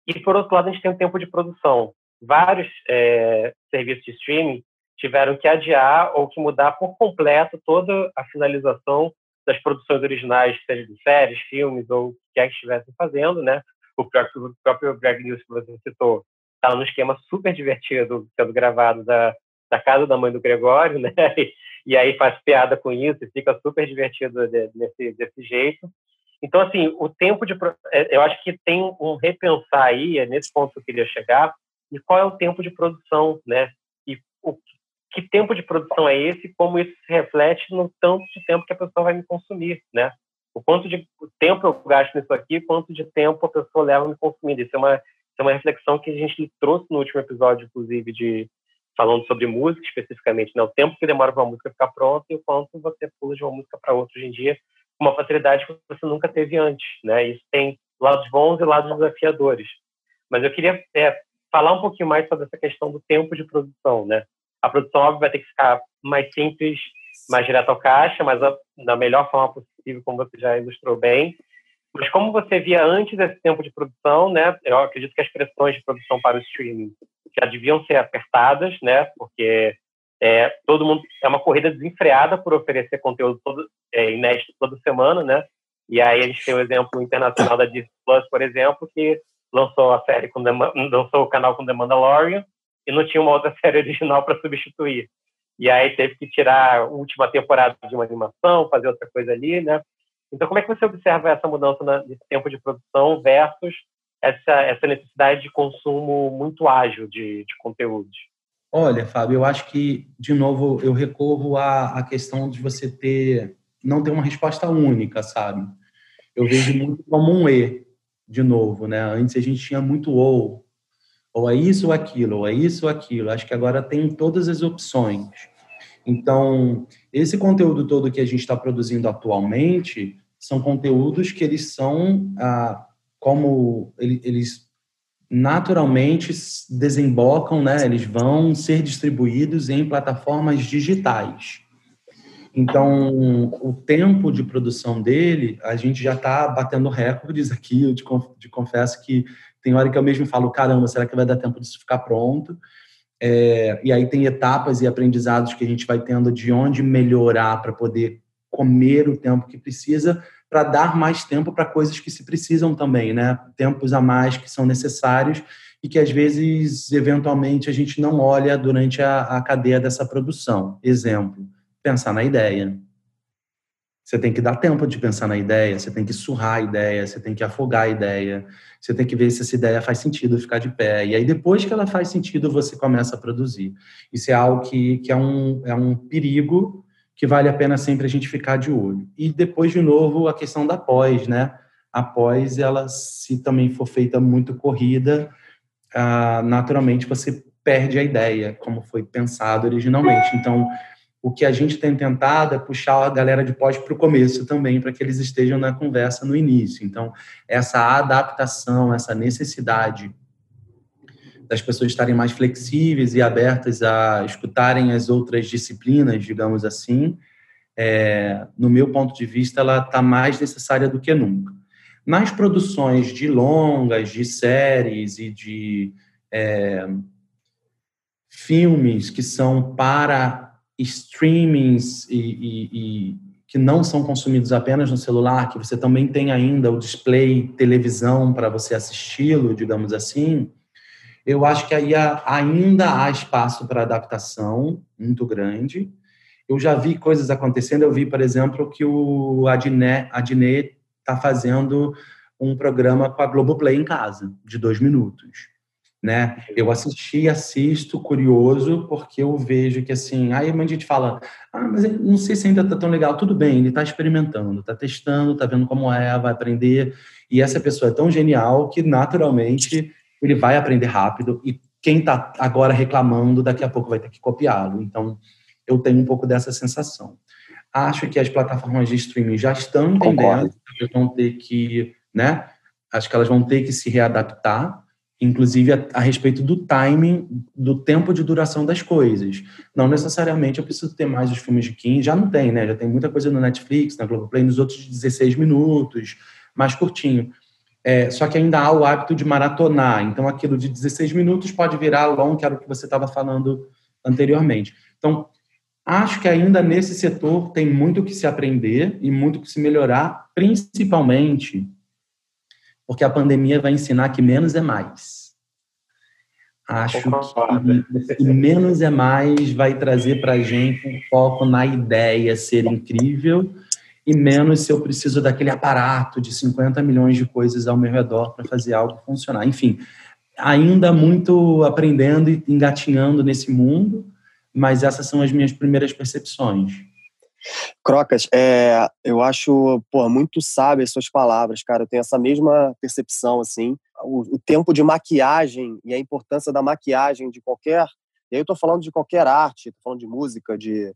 E por outro lado, a gente tem o tempo de produção. Vários é, serviços de streaming tiveram que adiar ou que mudar por completo toda a finalização das produções originais, seja de séries, filmes ou o que quer que estivessem fazendo, né? o próprio, o próprio Greg News que você citou está num esquema super divertido sendo gravado da, da casa da mãe do Gregório, né? E, e aí faz piada com isso e fica super divertido de, desse, desse jeito. Então, assim, o tempo de. É, eu acho que tem um repensar aí, é nesse ponto que eu queria chegar, e qual é o tempo de produção, né? E o, que tempo de produção é esse como isso se reflete no tanto de tempo que a pessoa vai me consumir, né? o quanto de tempo eu gasto nisso aqui, quanto de tempo a pessoa leva me consumindo. Isso é uma, isso é uma reflexão que a gente trouxe no último episódio, inclusive, de falando sobre música especificamente, né? o tempo que demora para uma música ficar pronta e o quanto você pula de uma música para outra hoje em dia com uma facilidade que você nunca teve antes. Né? Isso tem lados bons e lados desafiadores. Mas eu queria é, falar um pouquinho mais sobre essa questão do tempo de produção. Né? A produção, óbvio, vai ter que ficar mais simples, mais direto ao caixa, mas da melhor forma possível, como você já ilustrou bem. Mas como você via antes desse tempo de produção, né? Eu acredito que as pressões de produção para o streaming já deviam ser apertadas, né? Porque é, todo mundo é uma corrida desenfreada por oferecer conteúdo todo, é, inédito toda semana, né? E aí a gente tem o exemplo internacional da Disney Plus, por exemplo, que lançou a série com lançou o canal com The Mandalorian e não tinha uma outra série original para substituir. E aí teve que tirar a última temporada de uma animação, fazer outra coisa ali, né? Então, como é que você observa essa mudança de tempo de produção versus essa, essa necessidade de consumo muito ágil de, de conteúdos? Olha, Fábio, eu acho que, de novo, eu recorro à, à questão de você ter não ter uma resposta única, sabe? Eu vejo muito como um E, de novo, né? Antes a gente tinha muito ou, ou é isso ou aquilo, ou é isso ou aquilo. Acho que agora tem todas as opções. Então, esse conteúdo todo que a gente está produzindo atualmente são conteúdos que eles são, ah, como eles naturalmente desembocam, né? Eles vão ser distribuídos em plataformas digitais. Então, o tempo de produção dele, a gente já está batendo recordes aqui. Eu te, confesso que tem hora que eu mesmo falo: caramba, será que vai dar tempo disso ficar pronto? É, e aí tem etapas e aprendizados que a gente vai tendo de onde melhorar para poder comer o tempo que precisa, para dar mais tempo para coisas que se precisam também, né? Tempos a mais que são necessários e que às vezes, eventualmente, a gente não olha durante a, a cadeia dessa produção. Exemplo pensar na ideia. Você tem que dar tempo de pensar na ideia, você tem que surrar a ideia, você tem que afogar a ideia, você tem que ver se essa ideia faz sentido ficar de pé. E aí, depois que ela faz sentido, você começa a produzir. Isso é algo que, que é, um, é um perigo que vale a pena sempre a gente ficar de olho. E depois, de novo, a questão da pós, né? A pós, ela, se também for feita muito corrida, ah, naturalmente você perde a ideia, como foi pensado originalmente. Então, o que a gente tem tentado é puxar a galera de pós para o começo também, para que eles estejam na conversa no início. Então, essa adaptação, essa necessidade das pessoas estarem mais flexíveis e abertas a escutarem as outras disciplinas, digamos assim, é, no meu ponto de vista, ela está mais necessária do que nunca. Nas produções de longas, de séries e de é, filmes que são para streamings e, e, e, que não são consumidos apenas no celular, que você também tem ainda o display televisão para você assisti-lo, digamos assim, eu acho que aí ainda há espaço para adaptação muito grande. Eu já vi coisas acontecendo, eu vi, por exemplo, que o Adnet está fazendo um programa com a Globoplay em casa, de dois minutos né? Eu assisti, assisto, curioso, porque eu vejo que assim, aí a gente fala, ah, mas não sei se ainda tá tão legal. Tudo bem, ele está experimentando, está testando, está vendo como é, vai aprender. E essa pessoa é tão genial que naturalmente ele vai aprender rápido e quem está agora reclamando daqui a pouco vai ter que copiá-lo. Então, eu tenho um pouco dessa sensação. Acho que as plataformas de streaming já estão entendendo, que vão ter que, né? Acho que elas vão ter que se readaptar inclusive a, a, respeito do timing, do tempo de duração das coisas. Não necessariamente eu preciso ter mais os filmes de 15, já não tem, né? Já tem muita coisa no Netflix, na Globoplay, nos outros de 16 minutos, mais curtinho. É, só que ainda há o hábito de maratonar, então aquilo de 16 minutos pode virar long, que era o que você estava falando anteriormente. Então, acho que ainda nesse setor tem muito que se aprender e muito que se melhorar, principalmente porque a pandemia vai ensinar que menos é mais. Acho que, que menos é mais vai trazer para a gente um foco na ideia ser incrível e menos se eu preciso daquele aparato de 50 milhões de coisas ao meu redor para fazer algo funcionar. Enfim, ainda muito aprendendo e engatinhando nesse mundo, mas essas são as minhas primeiras percepções. Crocas, é, eu acho pô, muito sábio as suas palavras, cara. Eu tenho essa mesma percepção, assim. O, o, tempo de maquiagem e a importância da maquiagem de qualquer. E aí eu estou falando de qualquer arte, estou falando de música, de,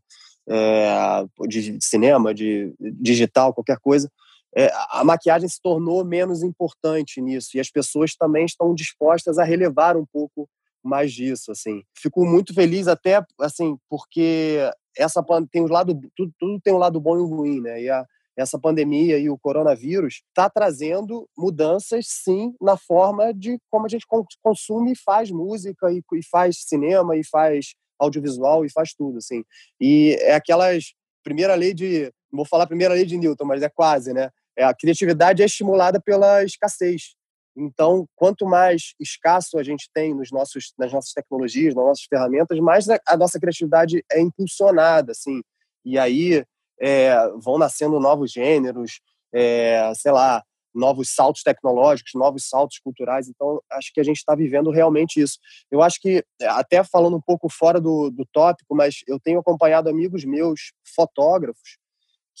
é, de cinema, de digital, qualquer coisa. É, a maquiagem se tornou menos importante nisso e as pessoas também estão dispostas a relevar um pouco mais disso, assim. Fico muito feliz até, assim, porque essa tem um lado tudo, tudo tem um lado bom e um ruim, né? E a, essa pandemia e o coronavírus está trazendo mudanças, sim, na forma de como a gente consome e faz música e, e faz cinema e faz audiovisual e faz tudo, assim. E é aquelas primeira lei de, vou falar primeira lei de Newton, mas é quase, né? É, a criatividade é estimulada pela escassez. Então, quanto mais escasso a gente tem nos nossos, nas nossas tecnologias, nas nossas ferramentas, mais a, nossa criatividade é impulsionada, assim. E aí é, vão nascendo novos gêneros, é, sei lá, novos saltos tecnológicos, novos saltos culturais. Então, acho que a gente está vivendo realmente isso. Eu acho que, até falando um pouco fora do, do tópico, mas eu tenho acompanhado amigos meus, fotógrafos,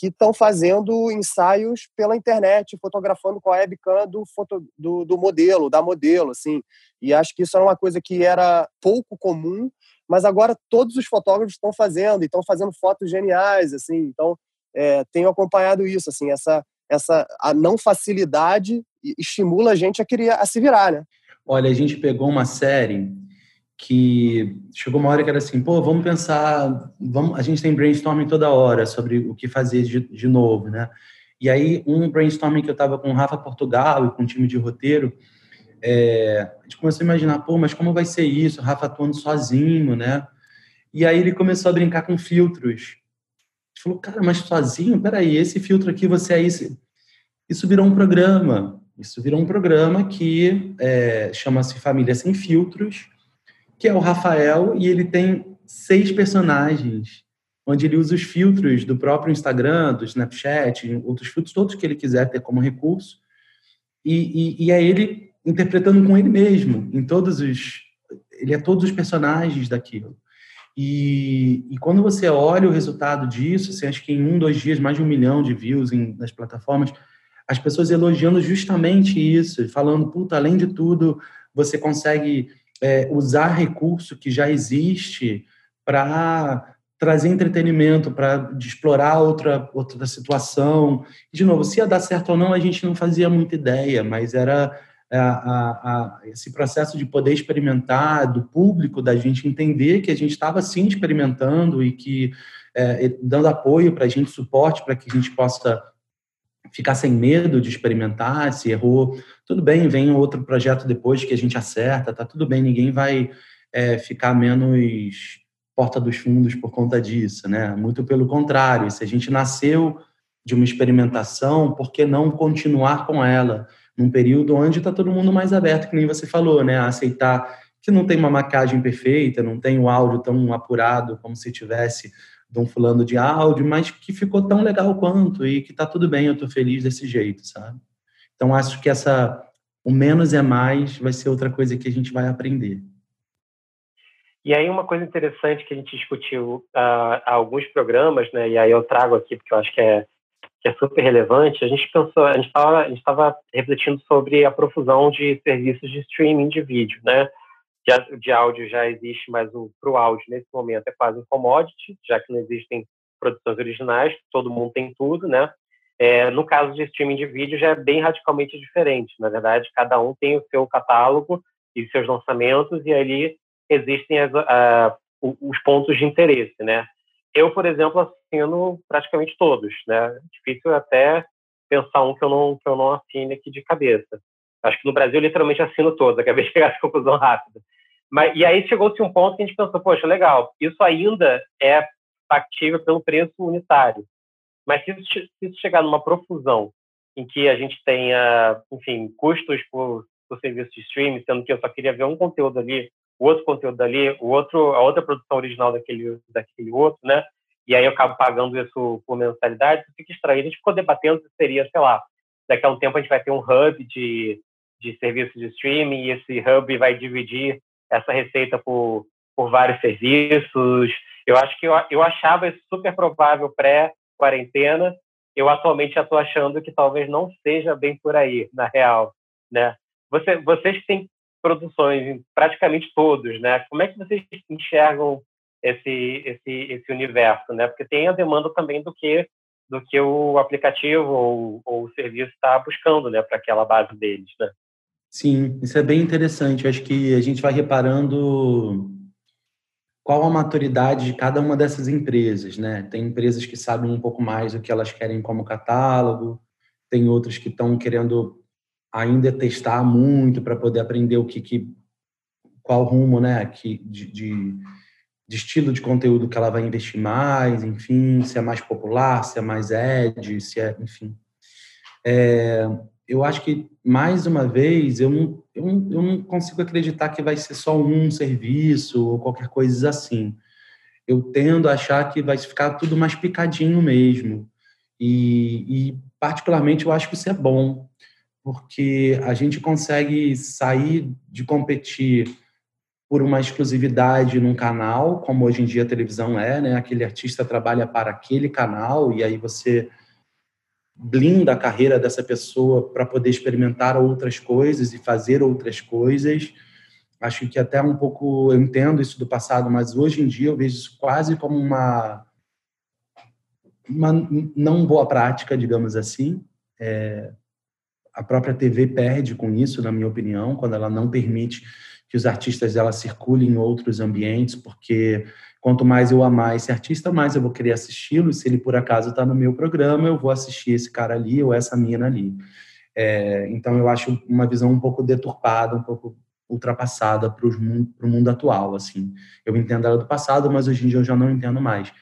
que estão fazendo ensaios pela internet, fotografando com a webcam do, foto, do, do modelo, da modelo, assim. E acho que isso é uma coisa que era pouco comum, mas agora todos os fotógrafos estão fazendo, e estão fazendo fotos geniais, assim. Então, é, tenho acompanhado isso, assim, essa essa a não facilidade estimula a gente a querer a se virar, né? Olha, a gente pegou uma série que chegou uma hora que era assim, pô, vamos pensar, vamos, a gente tem brainstorming toda hora sobre o que fazer de, de novo, né? E aí, um brainstorming que eu estava com o Rafa Portugal e com o time de roteiro, é, a gente começou a imaginar, pô, mas como vai ser isso? O Rafa atuando sozinho, né? E aí ele começou a brincar com filtros gente falou, cara, mas sozinho? Peraí, esse filtro aqui, você é isso. Isso virou um programa. Isso virou um programa que é, chama-se Família Sem Filtros, que é o Rafael, e ele tem seis personagens, onde ele usa os filtros do próprio Instagram, do Snapchat, outros filtros, todos que ele quiser ter como recurso, e, e, e é ele interpretando com ele mesmo, em todos os... Ele é todos os personagens daquilo. E, e, quando você olha o resultado disso, você acha que em um, dois dias, mais de um milhão de views em, nas plataformas, as pessoas elogiando justamente isso, falando, puta, além de tudo, você consegue é, usar recurso que já existe para trazer entretenimento, para explorar outra, outra situação. De novo, se ia dar certo ou não, a gente não fazia muita ideia, mas era a, a, esse processo de poder experimentar, do público, da gente entender que a gente estava sim experimentando e que é, dando apoio para a gente, suporte para que a gente possa ficar sem medo de experimentar, se errou, tudo bem, vem outro projeto depois que a gente acerta, tá tudo bem, ninguém vai é, ficar menos porta dos fundos por conta disso, né? Muito pelo contrário, se a gente nasceu de uma experimentação, por que não continuar com ela? num período onde está todo mundo mais aberto, que nem você falou, né? Aceitar que não tem uma maquiagem perfeita, não tem o áudio tão apurado como se tivesse um fulano de áudio, mas que ficou tão legal quanto e que tá tudo bem, eu tô feliz desse jeito, sabe? Então acho que essa o menos é mais vai ser outra coisa que a gente vai aprender. E aí uma coisa interessante que a gente discutiu uh, há alguns programas, né? E aí eu trago aqui porque eu acho que é que é super relevante, a gente pensou, a gente estava refletindo sobre a profusão de serviços de streaming de vídeo, né? De, de áudio já existe, mas para o áudio nesse momento é quase um commodity, já que não existem produções originais, todo mundo tem tudo, né? É, no caso de streaming de vídeo já é bem radicalmente diferente. Na verdade, cada um tem o seu catálogo e seus lançamentos e ali existem as, uh, os pontos de interesse, né? Eu, por exemplo, assino praticamente todos, né? Difícil até pensar um que eu não que eu não assine aqui de cabeça. Acho que no Brasil literalmente assino todos. Acabei de chegar a conclusão rápida. Mas e aí chegou-se um ponto que a gente pensou, poxa, legal. Isso ainda é factível pelo preço unitário. Mas se isso, se isso chegar numa profusão em que a gente tenha, enfim, custos por, por serviço de streaming, sendo que eu só queria ver um conteúdo ali o outro conteúdo dali, o outro, a outra produção original daquele, daquele outro, né? E aí eu acabo pagando isso por mensalidade, isso fica estranho. A gente ficou debatendo se seria, sei lá, daqui a um tempo a gente vai ter um hub de, de serviços de streaming e esse hub vai dividir essa receita por, por vários serviços. Eu acho que eu, eu achava isso super provável pré-quarentena. Eu atualmente já estou achando que talvez não seja bem por aí, na real, né? Você, vocês têm produções, praticamente todos, né? Como é que vocês enxergam esse esse esse universo, né? Porque tem a demanda também do que do que o aplicativo ou, ou o serviço está buscando, né, para aquela base deles, né? Sim, isso é bem interessante. Eu acho que a gente vai reparando qual a maturidade de cada uma dessas empresas, né? Tem empresas que sabem um pouco mais do que elas querem como catálogo, tem outras que estão querendo ainda testar muito para poder aprender o que, que qual rumo, né, que de, de, de estilo de conteúdo que ela vai investir mais, enfim, se é mais popular, se é mais ed, se é, enfim. É, eu acho que, mais uma vez, eu não, eu, não, eu não consigo acreditar que vai ser só um serviço ou qualquer coisa assim. Eu tendo a achar que vai ficar tudo mais picadinho mesmo. E, e particularmente, eu acho que isso é bom, porque a gente consegue sair de competir por uma exclusividade num canal, como hoje em dia a televisão é, né? Aquele artista trabalha para aquele canal e aí você blinda a carreira dessa pessoa para poder experimentar outras coisas e fazer outras coisas. Acho que até um pouco eu entendo isso do passado, mas hoje em dia eu vejo isso quase como uma uma não boa prática, digamos assim. É, a própria TV perde com isso, na minha opinião, quando ela não permite que os artistas dela circulem em outros ambientes, porque quanto mais eu amar esse artista, mais eu vou querer assisti-lo. Se ele por acaso está no meu programa, eu vou assistir esse cara ali ou essa mina ali. É, então eu acho uma visão um pouco deturpada, um pouco ultrapassada para o mundo atual. Assim, eu entendo ela do passado, mas hoje em dia eu já não entendo mais.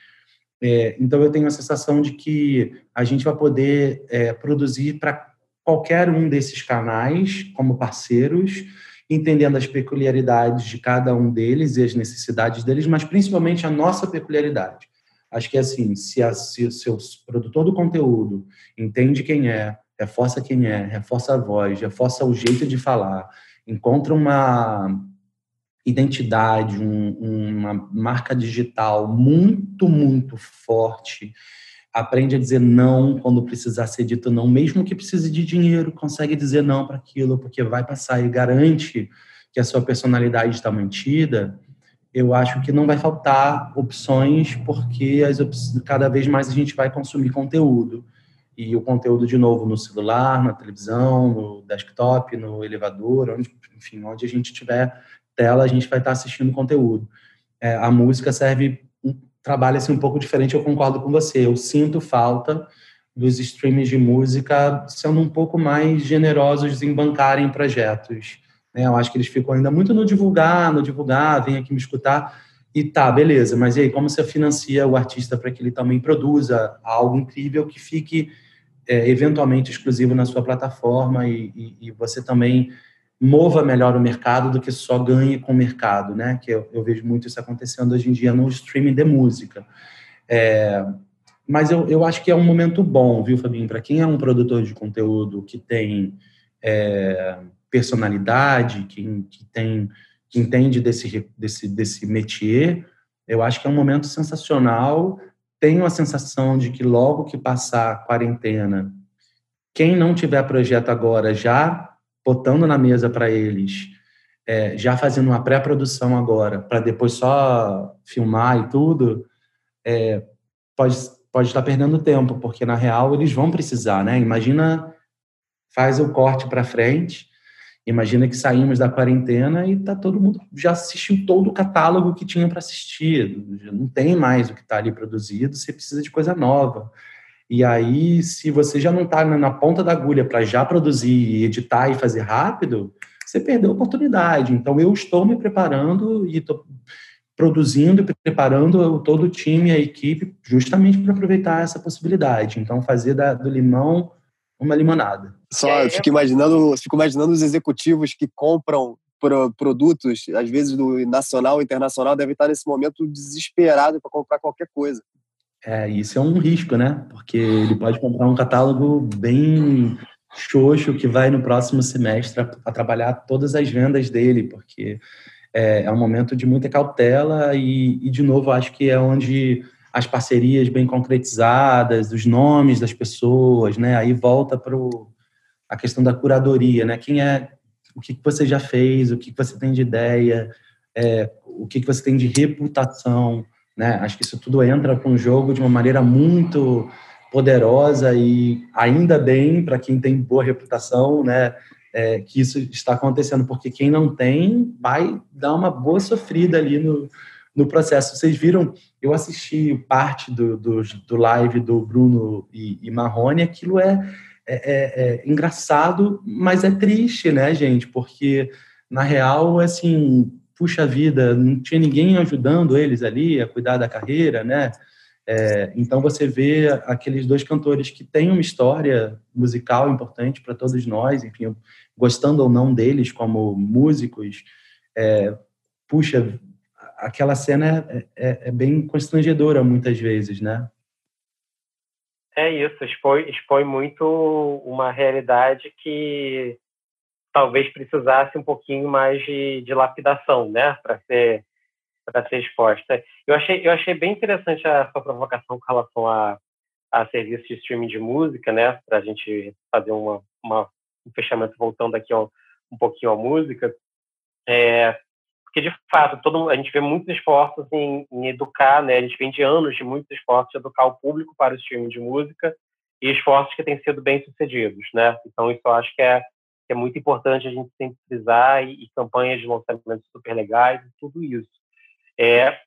É, então eu tenho a sensação de que a gente vai poder é, produzir para qualquer um desses canais como parceiros entendendo as peculiaridades de cada um deles e as necessidades deles, mas principalmente a nossa peculiaridade. Acho que é assim, se, se o seu produtor do conteúdo entende quem é, reforça quem é, reforça a voz, reforça o jeito de falar, encontra uma identidade, um, uma marca digital muito, muito forte, aprende a dizer não quando precisar ser dito não, mesmo que precise de dinheiro, consegue dizer não para aquilo, porque vai passar e garante que a sua personalidade está mantida, eu acho que não vai faltar opções, porque as op cada vez mais a gente vai consumir conteúdo. E o conteúdo, de novo, no celular, na televisão, no desktop, no elevador, onde, enfim, onde a gente tiver tela, a gente vai estar assistindo conteúdo. É, a música serve trabalha assim um pouco diferente, eu concordo com você. Eu sinto falta dos streams de música sendo um pouco mais generosos em bancarem projetos. Né? Eu acho que eles ficam ainda muito no divulgar, no divulgar, vem aqui me escutar. E tá, beleza, mas e aí, como você financia o artista para que ele também produza algo incrível que fique é, eventualmente exclusivo na sua plataforma e, e, e você também mova melhor o mercado do que só ganhe com o mercado, né? Que eu, eu vejo muito isso acontecendo hoje em dia no streaming de música. É, mas eu, eu acho que é um momento bom, viu, Fabinho? Para quem é um produtor de conteúdo que tem é, personalidade, que, que, tem, que entende desse, desse, desse métier, eu acho que é um momento sensacional. Tenho a sensação de que logo que passar a quarentena, quem não tiver projeto agora já botando na mesa para eles, é, já fazendo uma pré-produção agora, para depois só filmar e tudo, é, pode, pode estar perdendo tempo, porque na real eles vão precisar, né? Imagina, faz o corte para frente, imagina que saímos da quarentena e tá todo mundo já assistiu todo o catálogo que tinha para assistir, não tem mais o que está ali produzido, você precisa de coisa nova. E aí, se você já não está na ponta da agulha para já produzir, editar e fazer rápido, você perdeu a oportunidade. Então, eu estou me preparando e estou produzindo e preparando todo o time, a equipe, justamente para aproveitar essa possibilidade. Então, fazer da, do limão uma limonada. Só, eu fico imaginando, fico imaginando os executivos que compram produtos, às vezes do nacional, internacional, devem estar nesse momento desesperado para comprar qualquer coisa. É, isso é um risco, né? Porque ele pode comprar um catálogo bem xoxo que vai no próximo semestre a, trabalhar todas as vendas dele, porque é, é um momento de muita cautela e, e, de novo, acho que é onde as parcerias bem concretizadas, os nomes das pessoas, né? Aí volta para a questão da curadoria, né? Quem é, o que, que você já fez, o que, que você tem de ideia, é, o que, que você tem de reputação, né? Acho que isso tudo entra com o jogo de uma maneira muito poderosa e ainda bem para quem tem boa reputação, né? É, que isso está acontecendo, porque quem não tem vai dar uma boa sofrida ali no, no processo. Vocês viram, eu assisti parte do, do, do live do Bruno e, e Marrone, aquilo é, é, é, é engraçado, mas é triste, né, gente? Porque, na real, assim, puxa vida, não tinha ninguém ajudando eles ali a cuidar da carreira, né? É, então você vê aqueles dois cantores que têm uma história musical importante para todos nós, enfim, gostando ou não deles como músicos, é, puxa, aquela cena é, é, é, bem constrangedora muitas vezes, né? É isso, expõe, expõe muito uma realidade que talvez precisasse um pouquinho mais de, de lapidação, né, para ser para ser exposta. Eu achei eu achei bem interessante a sua provocação com relação a, a serviço de streaming de música, né, para a gente fazer uma, uma, um fechamento voltando aqui um pouquinho à música. É, porque de fato todo a gente vê muitos esforços em, em, educar, né? A gente vem de anos de muitos esforços de educar o público para o streaming de música e esforços que têm sido bem sucedidos, né? Então isso eu acho que é, que é muito importante a gente sempre e, e campanhas de lançamento super legais tudo isso. É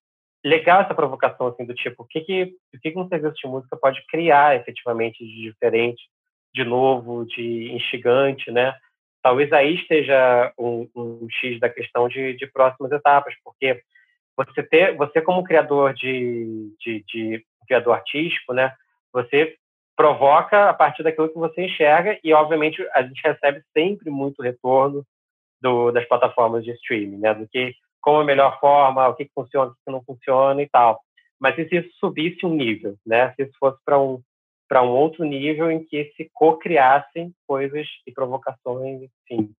legal essa provocação assim do tipo o que que o que, que um serviço de música pode criar efetivamente de diferente, de novo, de instigante, né? talvez aí esteja um, um X da questão de, de, próximas etapas, porque você ter, você como criador de, de, de, criador artístico, né, você provoca a partir daquilo que você enxerga e, obviamente, a gente recebe sempre muito retorno do, das plataformas de streaming, né, do que como a melhor forma, o que, que funciona, o que não funciona e tal. Mas e se isso subisse um nível, né, se isso fosse para um para um outro nível em que se co-criassem coisas e provocações, enfim.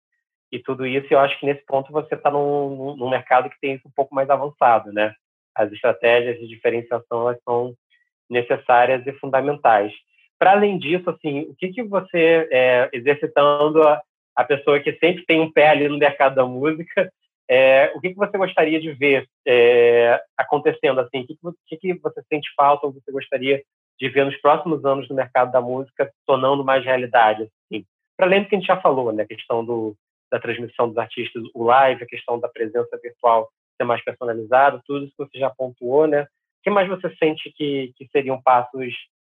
E tudo isso, eu acho que nesse ponto você está num, num, mercado que tem isso um pouco mais avançado, né? As estratégias de diferenciação elas são necessárias e fundamentais. Para além disso, assim, o que que você é, exercitando a, a pessoa que sempre tem um pé ali no mercado da música, é, o que que você gostaria de ver é, acontecendo assim? O que que, que você sente falta ou você gostaria de ver nos próximos anos no mercado da música tornando mais realidade. Assim. Para além do que a gente já falou, né? a questão do, da transmissão dos artistas, o live, a questão da presença virtual ser mais personalizada, tudo isso que você já pontuou, né? O que mais você sente que, que seriam passos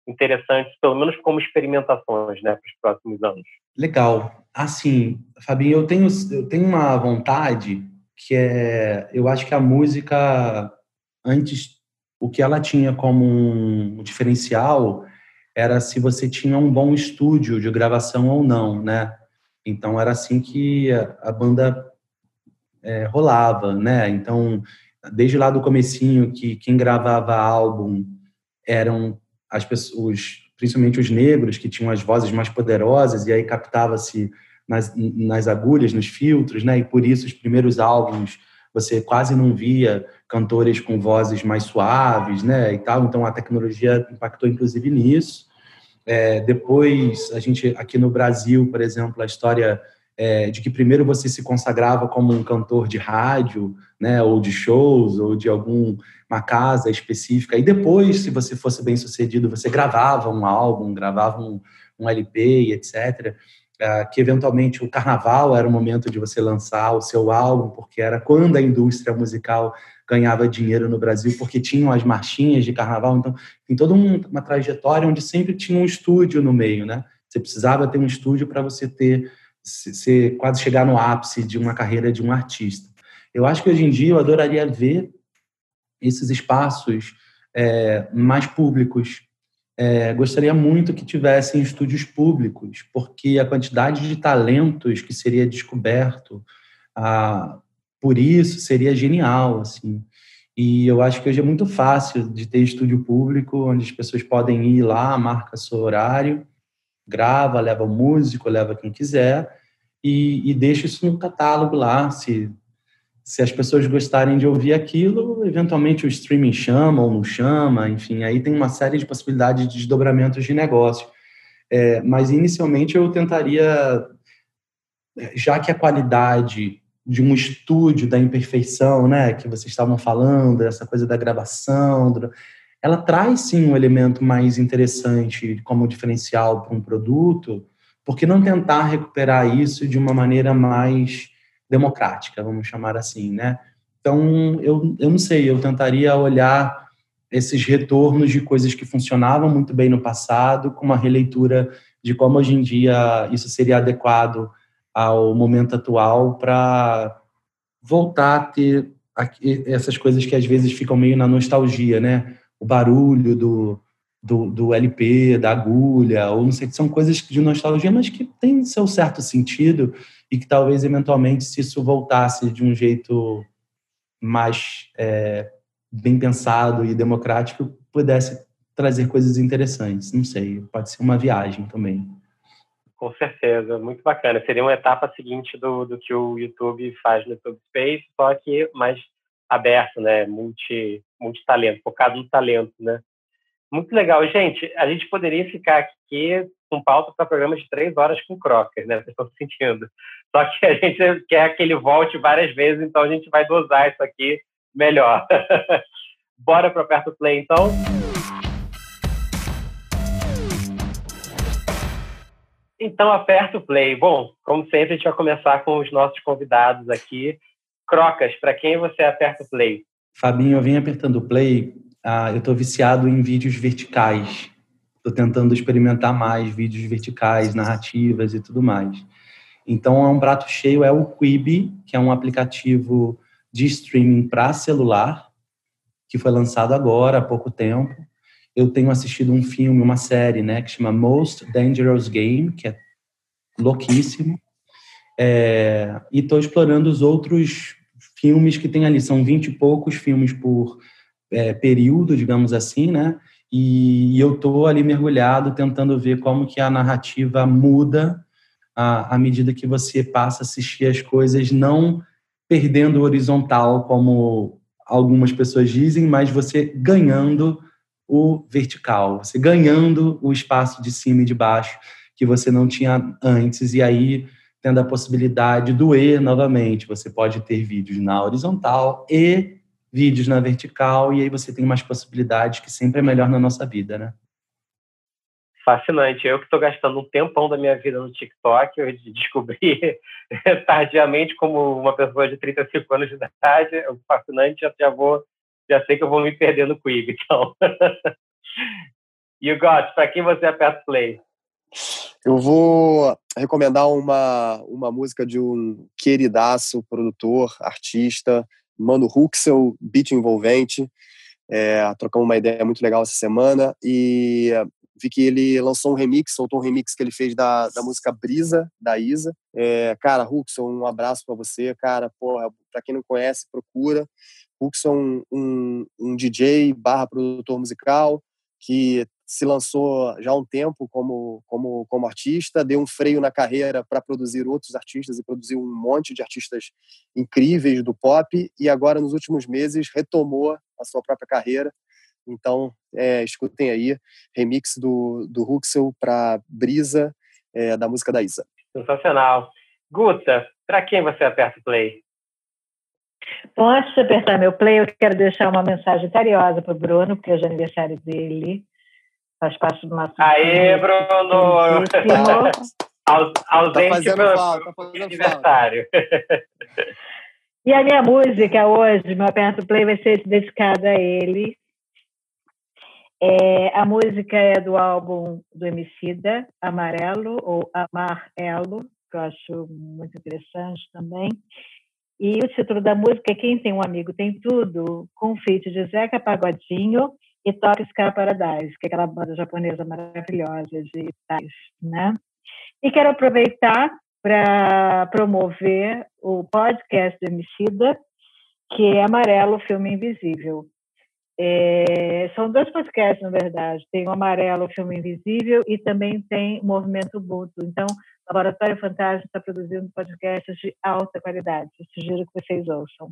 interessantes, pelo menos como experimentações, né, para os próximos anos? Legal. Assim, Fabinho, eu tenho, eu tenho uma vontade que é, eu acho que a música antes o que ela tinha como um diferencial era se você tinha um bom estúdio de gravação ou não, né? Então era assim que a, banda é, rolava, né? Então desde lá do comecinho que quem gravava álbum eram as pessoas, principalmente os negros que tinham as vozes mais poderosas e aí captava-se nas, nas agulhas, nos filtros, né? E por isso os primeiros álbuns você quase não via cantores com vozes mais suaves, né, e tal. Então a tecnologia impactou inclusive nisso. É, depois a gente aqui no Brasil, por exemplo, a história é, de que primeiro você se consagrava como um cantor de rádio, né, ou de shows, ou de alguma casa específica, e depois, se você fosse bem sucedido, você gravava um álbum, gravava um, um LP, etc. Ah, que eventualmente o carnaval era o momento de você lançar o seu álbum, porque era quando a indústria musical ganhava dinheiro no Brasil, porque tinham as marchinhas de carnaval. Então, tem toda uma trajetória onde sempre tinha um estúdio no meio, né? Você precisava ter um estúdio para você ter, se, quase chegar no ápice de uma carreira de um artista. Eu acho que hoje em dia eu adoraria ver esses espaços é, mais públicos, é, gostaria muito que tivessem estúdios públicos, porque a quantidade de talentos que seria descoberto ah, por isso seria genial, assim. E eu acho que hoje é muito fácil de ter estúdio público, onde as pessoas podem ir lá, marca seu horário, grava, leva o músico, leva quem quiser, e, e deixa isso no catálogo lá, se se as pessoas gostarem de ouvir aquilo, eventualmente o streaming chama ou não chama, enfim, aí tem uma série de possibilidades de desdobramentos de negócio. É, mas inicialmente eu tentaria, já que a qualidade de um estúdio da imperfeição, né, que vocês estavam falando, essa coisa da gravação, ela traz sim um elemento mais interessante como diferencial para um produto, por que não tentar recuperar isso de uma maneira mais democrática, vamos chamar assim, né? Então, eu, eu não sei, eu tentaria olhar esses retornos de coisas que funcionavam muito bem no passado, com uma releitura de como hoje em dia isso seria adequado ao momento atual para voltar a ter essas coisas que às vezes ficam meio na nostalgia, né? O barulho do, do, do LP, da agulha, ou não sei, que são coisas de nostalgia, mas que tem seu certo sentido e que talvez eventualmente se isso voltasse de um jeito mais é, bem pensado e democrático, pudesse trazer coisas interessantes. Não sei, pode ser uma viagem também. Com certeza, muito bacana. Seria uma etapa seguinte do, do que o YouTube faz no YouTube Space, só que mais aberto, né? Multi, multi talento, focado no talento, né? Muito legal, gente. A gente poderia ficar aqui com pauta para programa de três horas com Crocker, né? Vocês estão sentindo. Só que a gente quer que ele volte várias vezes, então a gente vai dosar isso aqui melhor. Bora para perto play, então. Então, aperta o play. Bom, como sempre, a gente vai começar com os nossos convidados aqui. Crocas, para quem você aperta o play? Fabinho, eu vim apertando o play. Ah, eu estou viciado em vídeos verticais. Estou tentando experimentar mais vídeos verticais, narrativas e tudo mais. Então, é um prato cheio é o Quibi, que é um aplicativo de streaming para celular, que foi lançado agora há pouco tempo eu tenho assistido um filme, uma série, né, que chama Most Dangerous Game, que é louquíssimo. É, e estou explorando os outros filmes que tem ali. São vinte e poucos filmes por é, período, digamos assim, né? E, e eu estou ali mergulhado tentando ver como que a narrativa muda à, à medida que você passa a assistir as coisas, não perdendo o horizontal, como algumas pessoas dizem, mas você ganhando o vertical, você ganhando o espaço de cima e de baixo que você não tinha antes, e aí tendo a possibilidade do E novamente. Você pode ter vídeos na horizontal e vídeos na vertical, e aí você tem mais possibilidades que sempre é melhor na nossa vida, né? Fascinante. Eu que estou gastando um tempão da minha vida no TikTok, eu descobri tardiamente como uma pessoa de 35 anos de idade, é fascinante, já, já vou já sei que eu vou me perder no Quick, então. you got, para quem você aperta play? Eu vou recomendar uma, uma música de um queridaço, produtor, artista, Mano Huxel, beat envolvente. É, trocamos uma ideia muito legal essa semana e vi que ele lançou um remix, soltou um remix que ele fez da, da música Brisa, da Isa. É, cara, Huxel, um abraço para você, cara. Porra, pra quem não conhece, procura. Huxon, um, um DJ barra produtor musical, que se lançou já há um tempo como, como, como artista, deu um freio na carreira para produzir outros artistas e produziu um monte de artistas incríveis do pop, e agora, nos últimos meses, retomou a sua própria carreira. Então, é, escutem aí, remix do, do Huxel para Brisa, é, da música da Isa. Sensacional. Guta, para quem você aperta o play? Bom, antes de apertar meu play, eu quero deixar uma mensagem carinhosa para o Bruno, porque hoje é aniversário dele. Faz parte do nosso. Aê, Bruno! Aus, ausente tá falta, tá aniversário. E a minha música hoje, meu aperto play, vai ser dedicada a ele. É, a música é do álbum do Emicida, Amarelo, ou Amarelo, que eu acho muito interessante também. E o título da música é Quem Tem um Amigo Tem Tudo, com o feat de Zeca Pagodinho e Top Ska Paradise, que é aquela banda japonesa maravilhosa de tais, né? E quero aproveitar para promover o podcast do Emicida, que é Amarelo Filme Invisível. É, são dois podcasts, na verdade. Tem o Amarelo Filme Invisível e também tem Movimento Ubuntu. Então, o Laboratório Fantasma está produzindo podcasts de alta qualidade. Eu sugiro que vocês ouçam.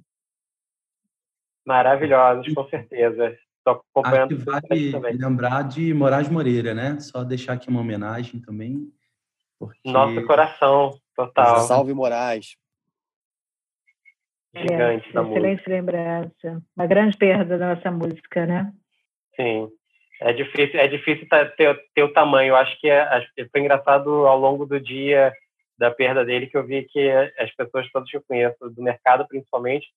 Maravilhosos, com certeza. Estou acompanhando. Acho que vale lembrar de Moraes Moreira, né? Só deixar aqui uma homenagem também. Porque... Nosso coração, total. Salve Moraes. Gigante é, da excelente música. lembrança. Uma grande perda da nossa música, né? Sim. É difícil, é difícil ter, ter o tamanho. Eu acho que é, foi engraçado ao longo do dia da perda dele que eu vi que as pessoas todas que eu conheço, do mercado principalmente,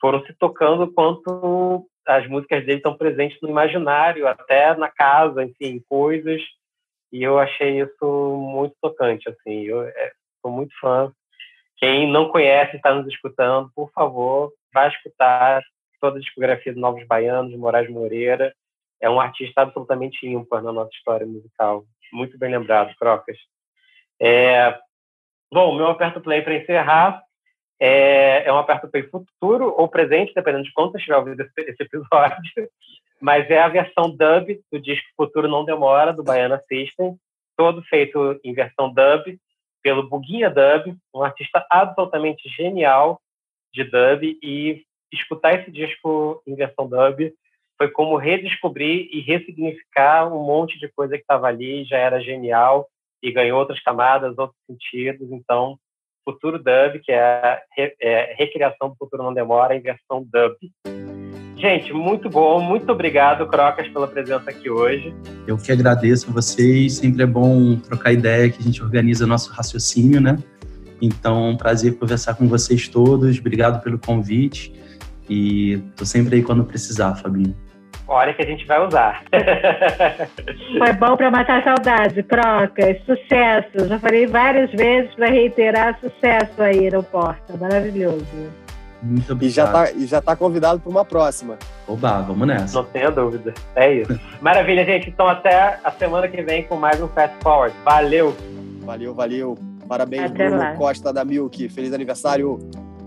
foram se tocando quanto as músicas dele estão presentes no imaginário, até na casa, enfim, coisas. E eu achei isso muito tocante, assim. Eu é, sou muito fã. Quem não conhece, está nos escutando, por favor, vá escutar toda a discografia do Novos Baianos, Moraes Moreira. É um artista absolutamente ímpar na nossa história musical. Muito bem lembrado, Crocas. É... Bom, meu aperto play para encerrar é, é um aperto play futuro ou presente, dependendo de quando você estiver ouvindo esse, esse episódio. Mas é a versão dub do disco Futuro Não Demora, do Baiana System, todo feito em versão dub pelo Buguinha Dub, um artista absolutamente genial de dub e escutar esse disco em versão dub foi como redescobrir e ressignificar um monte de coisa que estava ali, já era genial e ganhou outras camadas, outros sentidos. Então, Futuro Dub, que é a é, recriação do Futuro Não Demora em versão dub. Gente, muito bom. Muito obrigado, Crocas, pela presença aqui hoje. Eu que agradeço a vocês. Sempre é bom trocar ideia, que a gente organiza nosso raciocínio, né? Então, um prazer conversar com vocês todos. Obrigado pelo convite. E tô sempre aí quando precisar, Fabinho. Olha que a gente vai usar. Foi bom para matar a saudade, Crocas. Sucesso. Já falei várias vezes para reiterar sucesso aí no Porta. Maravilhoso. Muito obrigado. E já tá, e já tá convidado para uma próxima. Oba, vamos nessa. Não tenha dúvida. É isso. Maravilha, gente. Então até a semana que vem com mais um Fast Forward. Valeu! Valeu, valeu. Parabéns, Até Bruno lá. Costa da Milk. Feliz aniversário.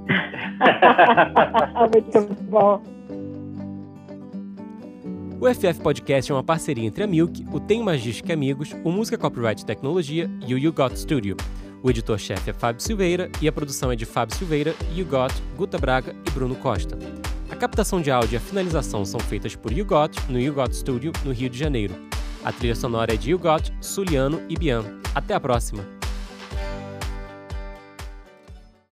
Muito bom. O FF Podcast é uma parceria entre a Milk, o Tem Magística Amigos, o Música Copyright Tecnologia e o You Got Studio. O editor-chefe é Fábio Silveira e a produção é de Fábio Silveira, You Got, Guta Braga e Bruno Costa. A captação de áudio e a finalização são feitas por You Got no You Got Studio, no Rio de Janeiro. A trilha sonora é de You Got, Suliano e Bian. Até a próxima!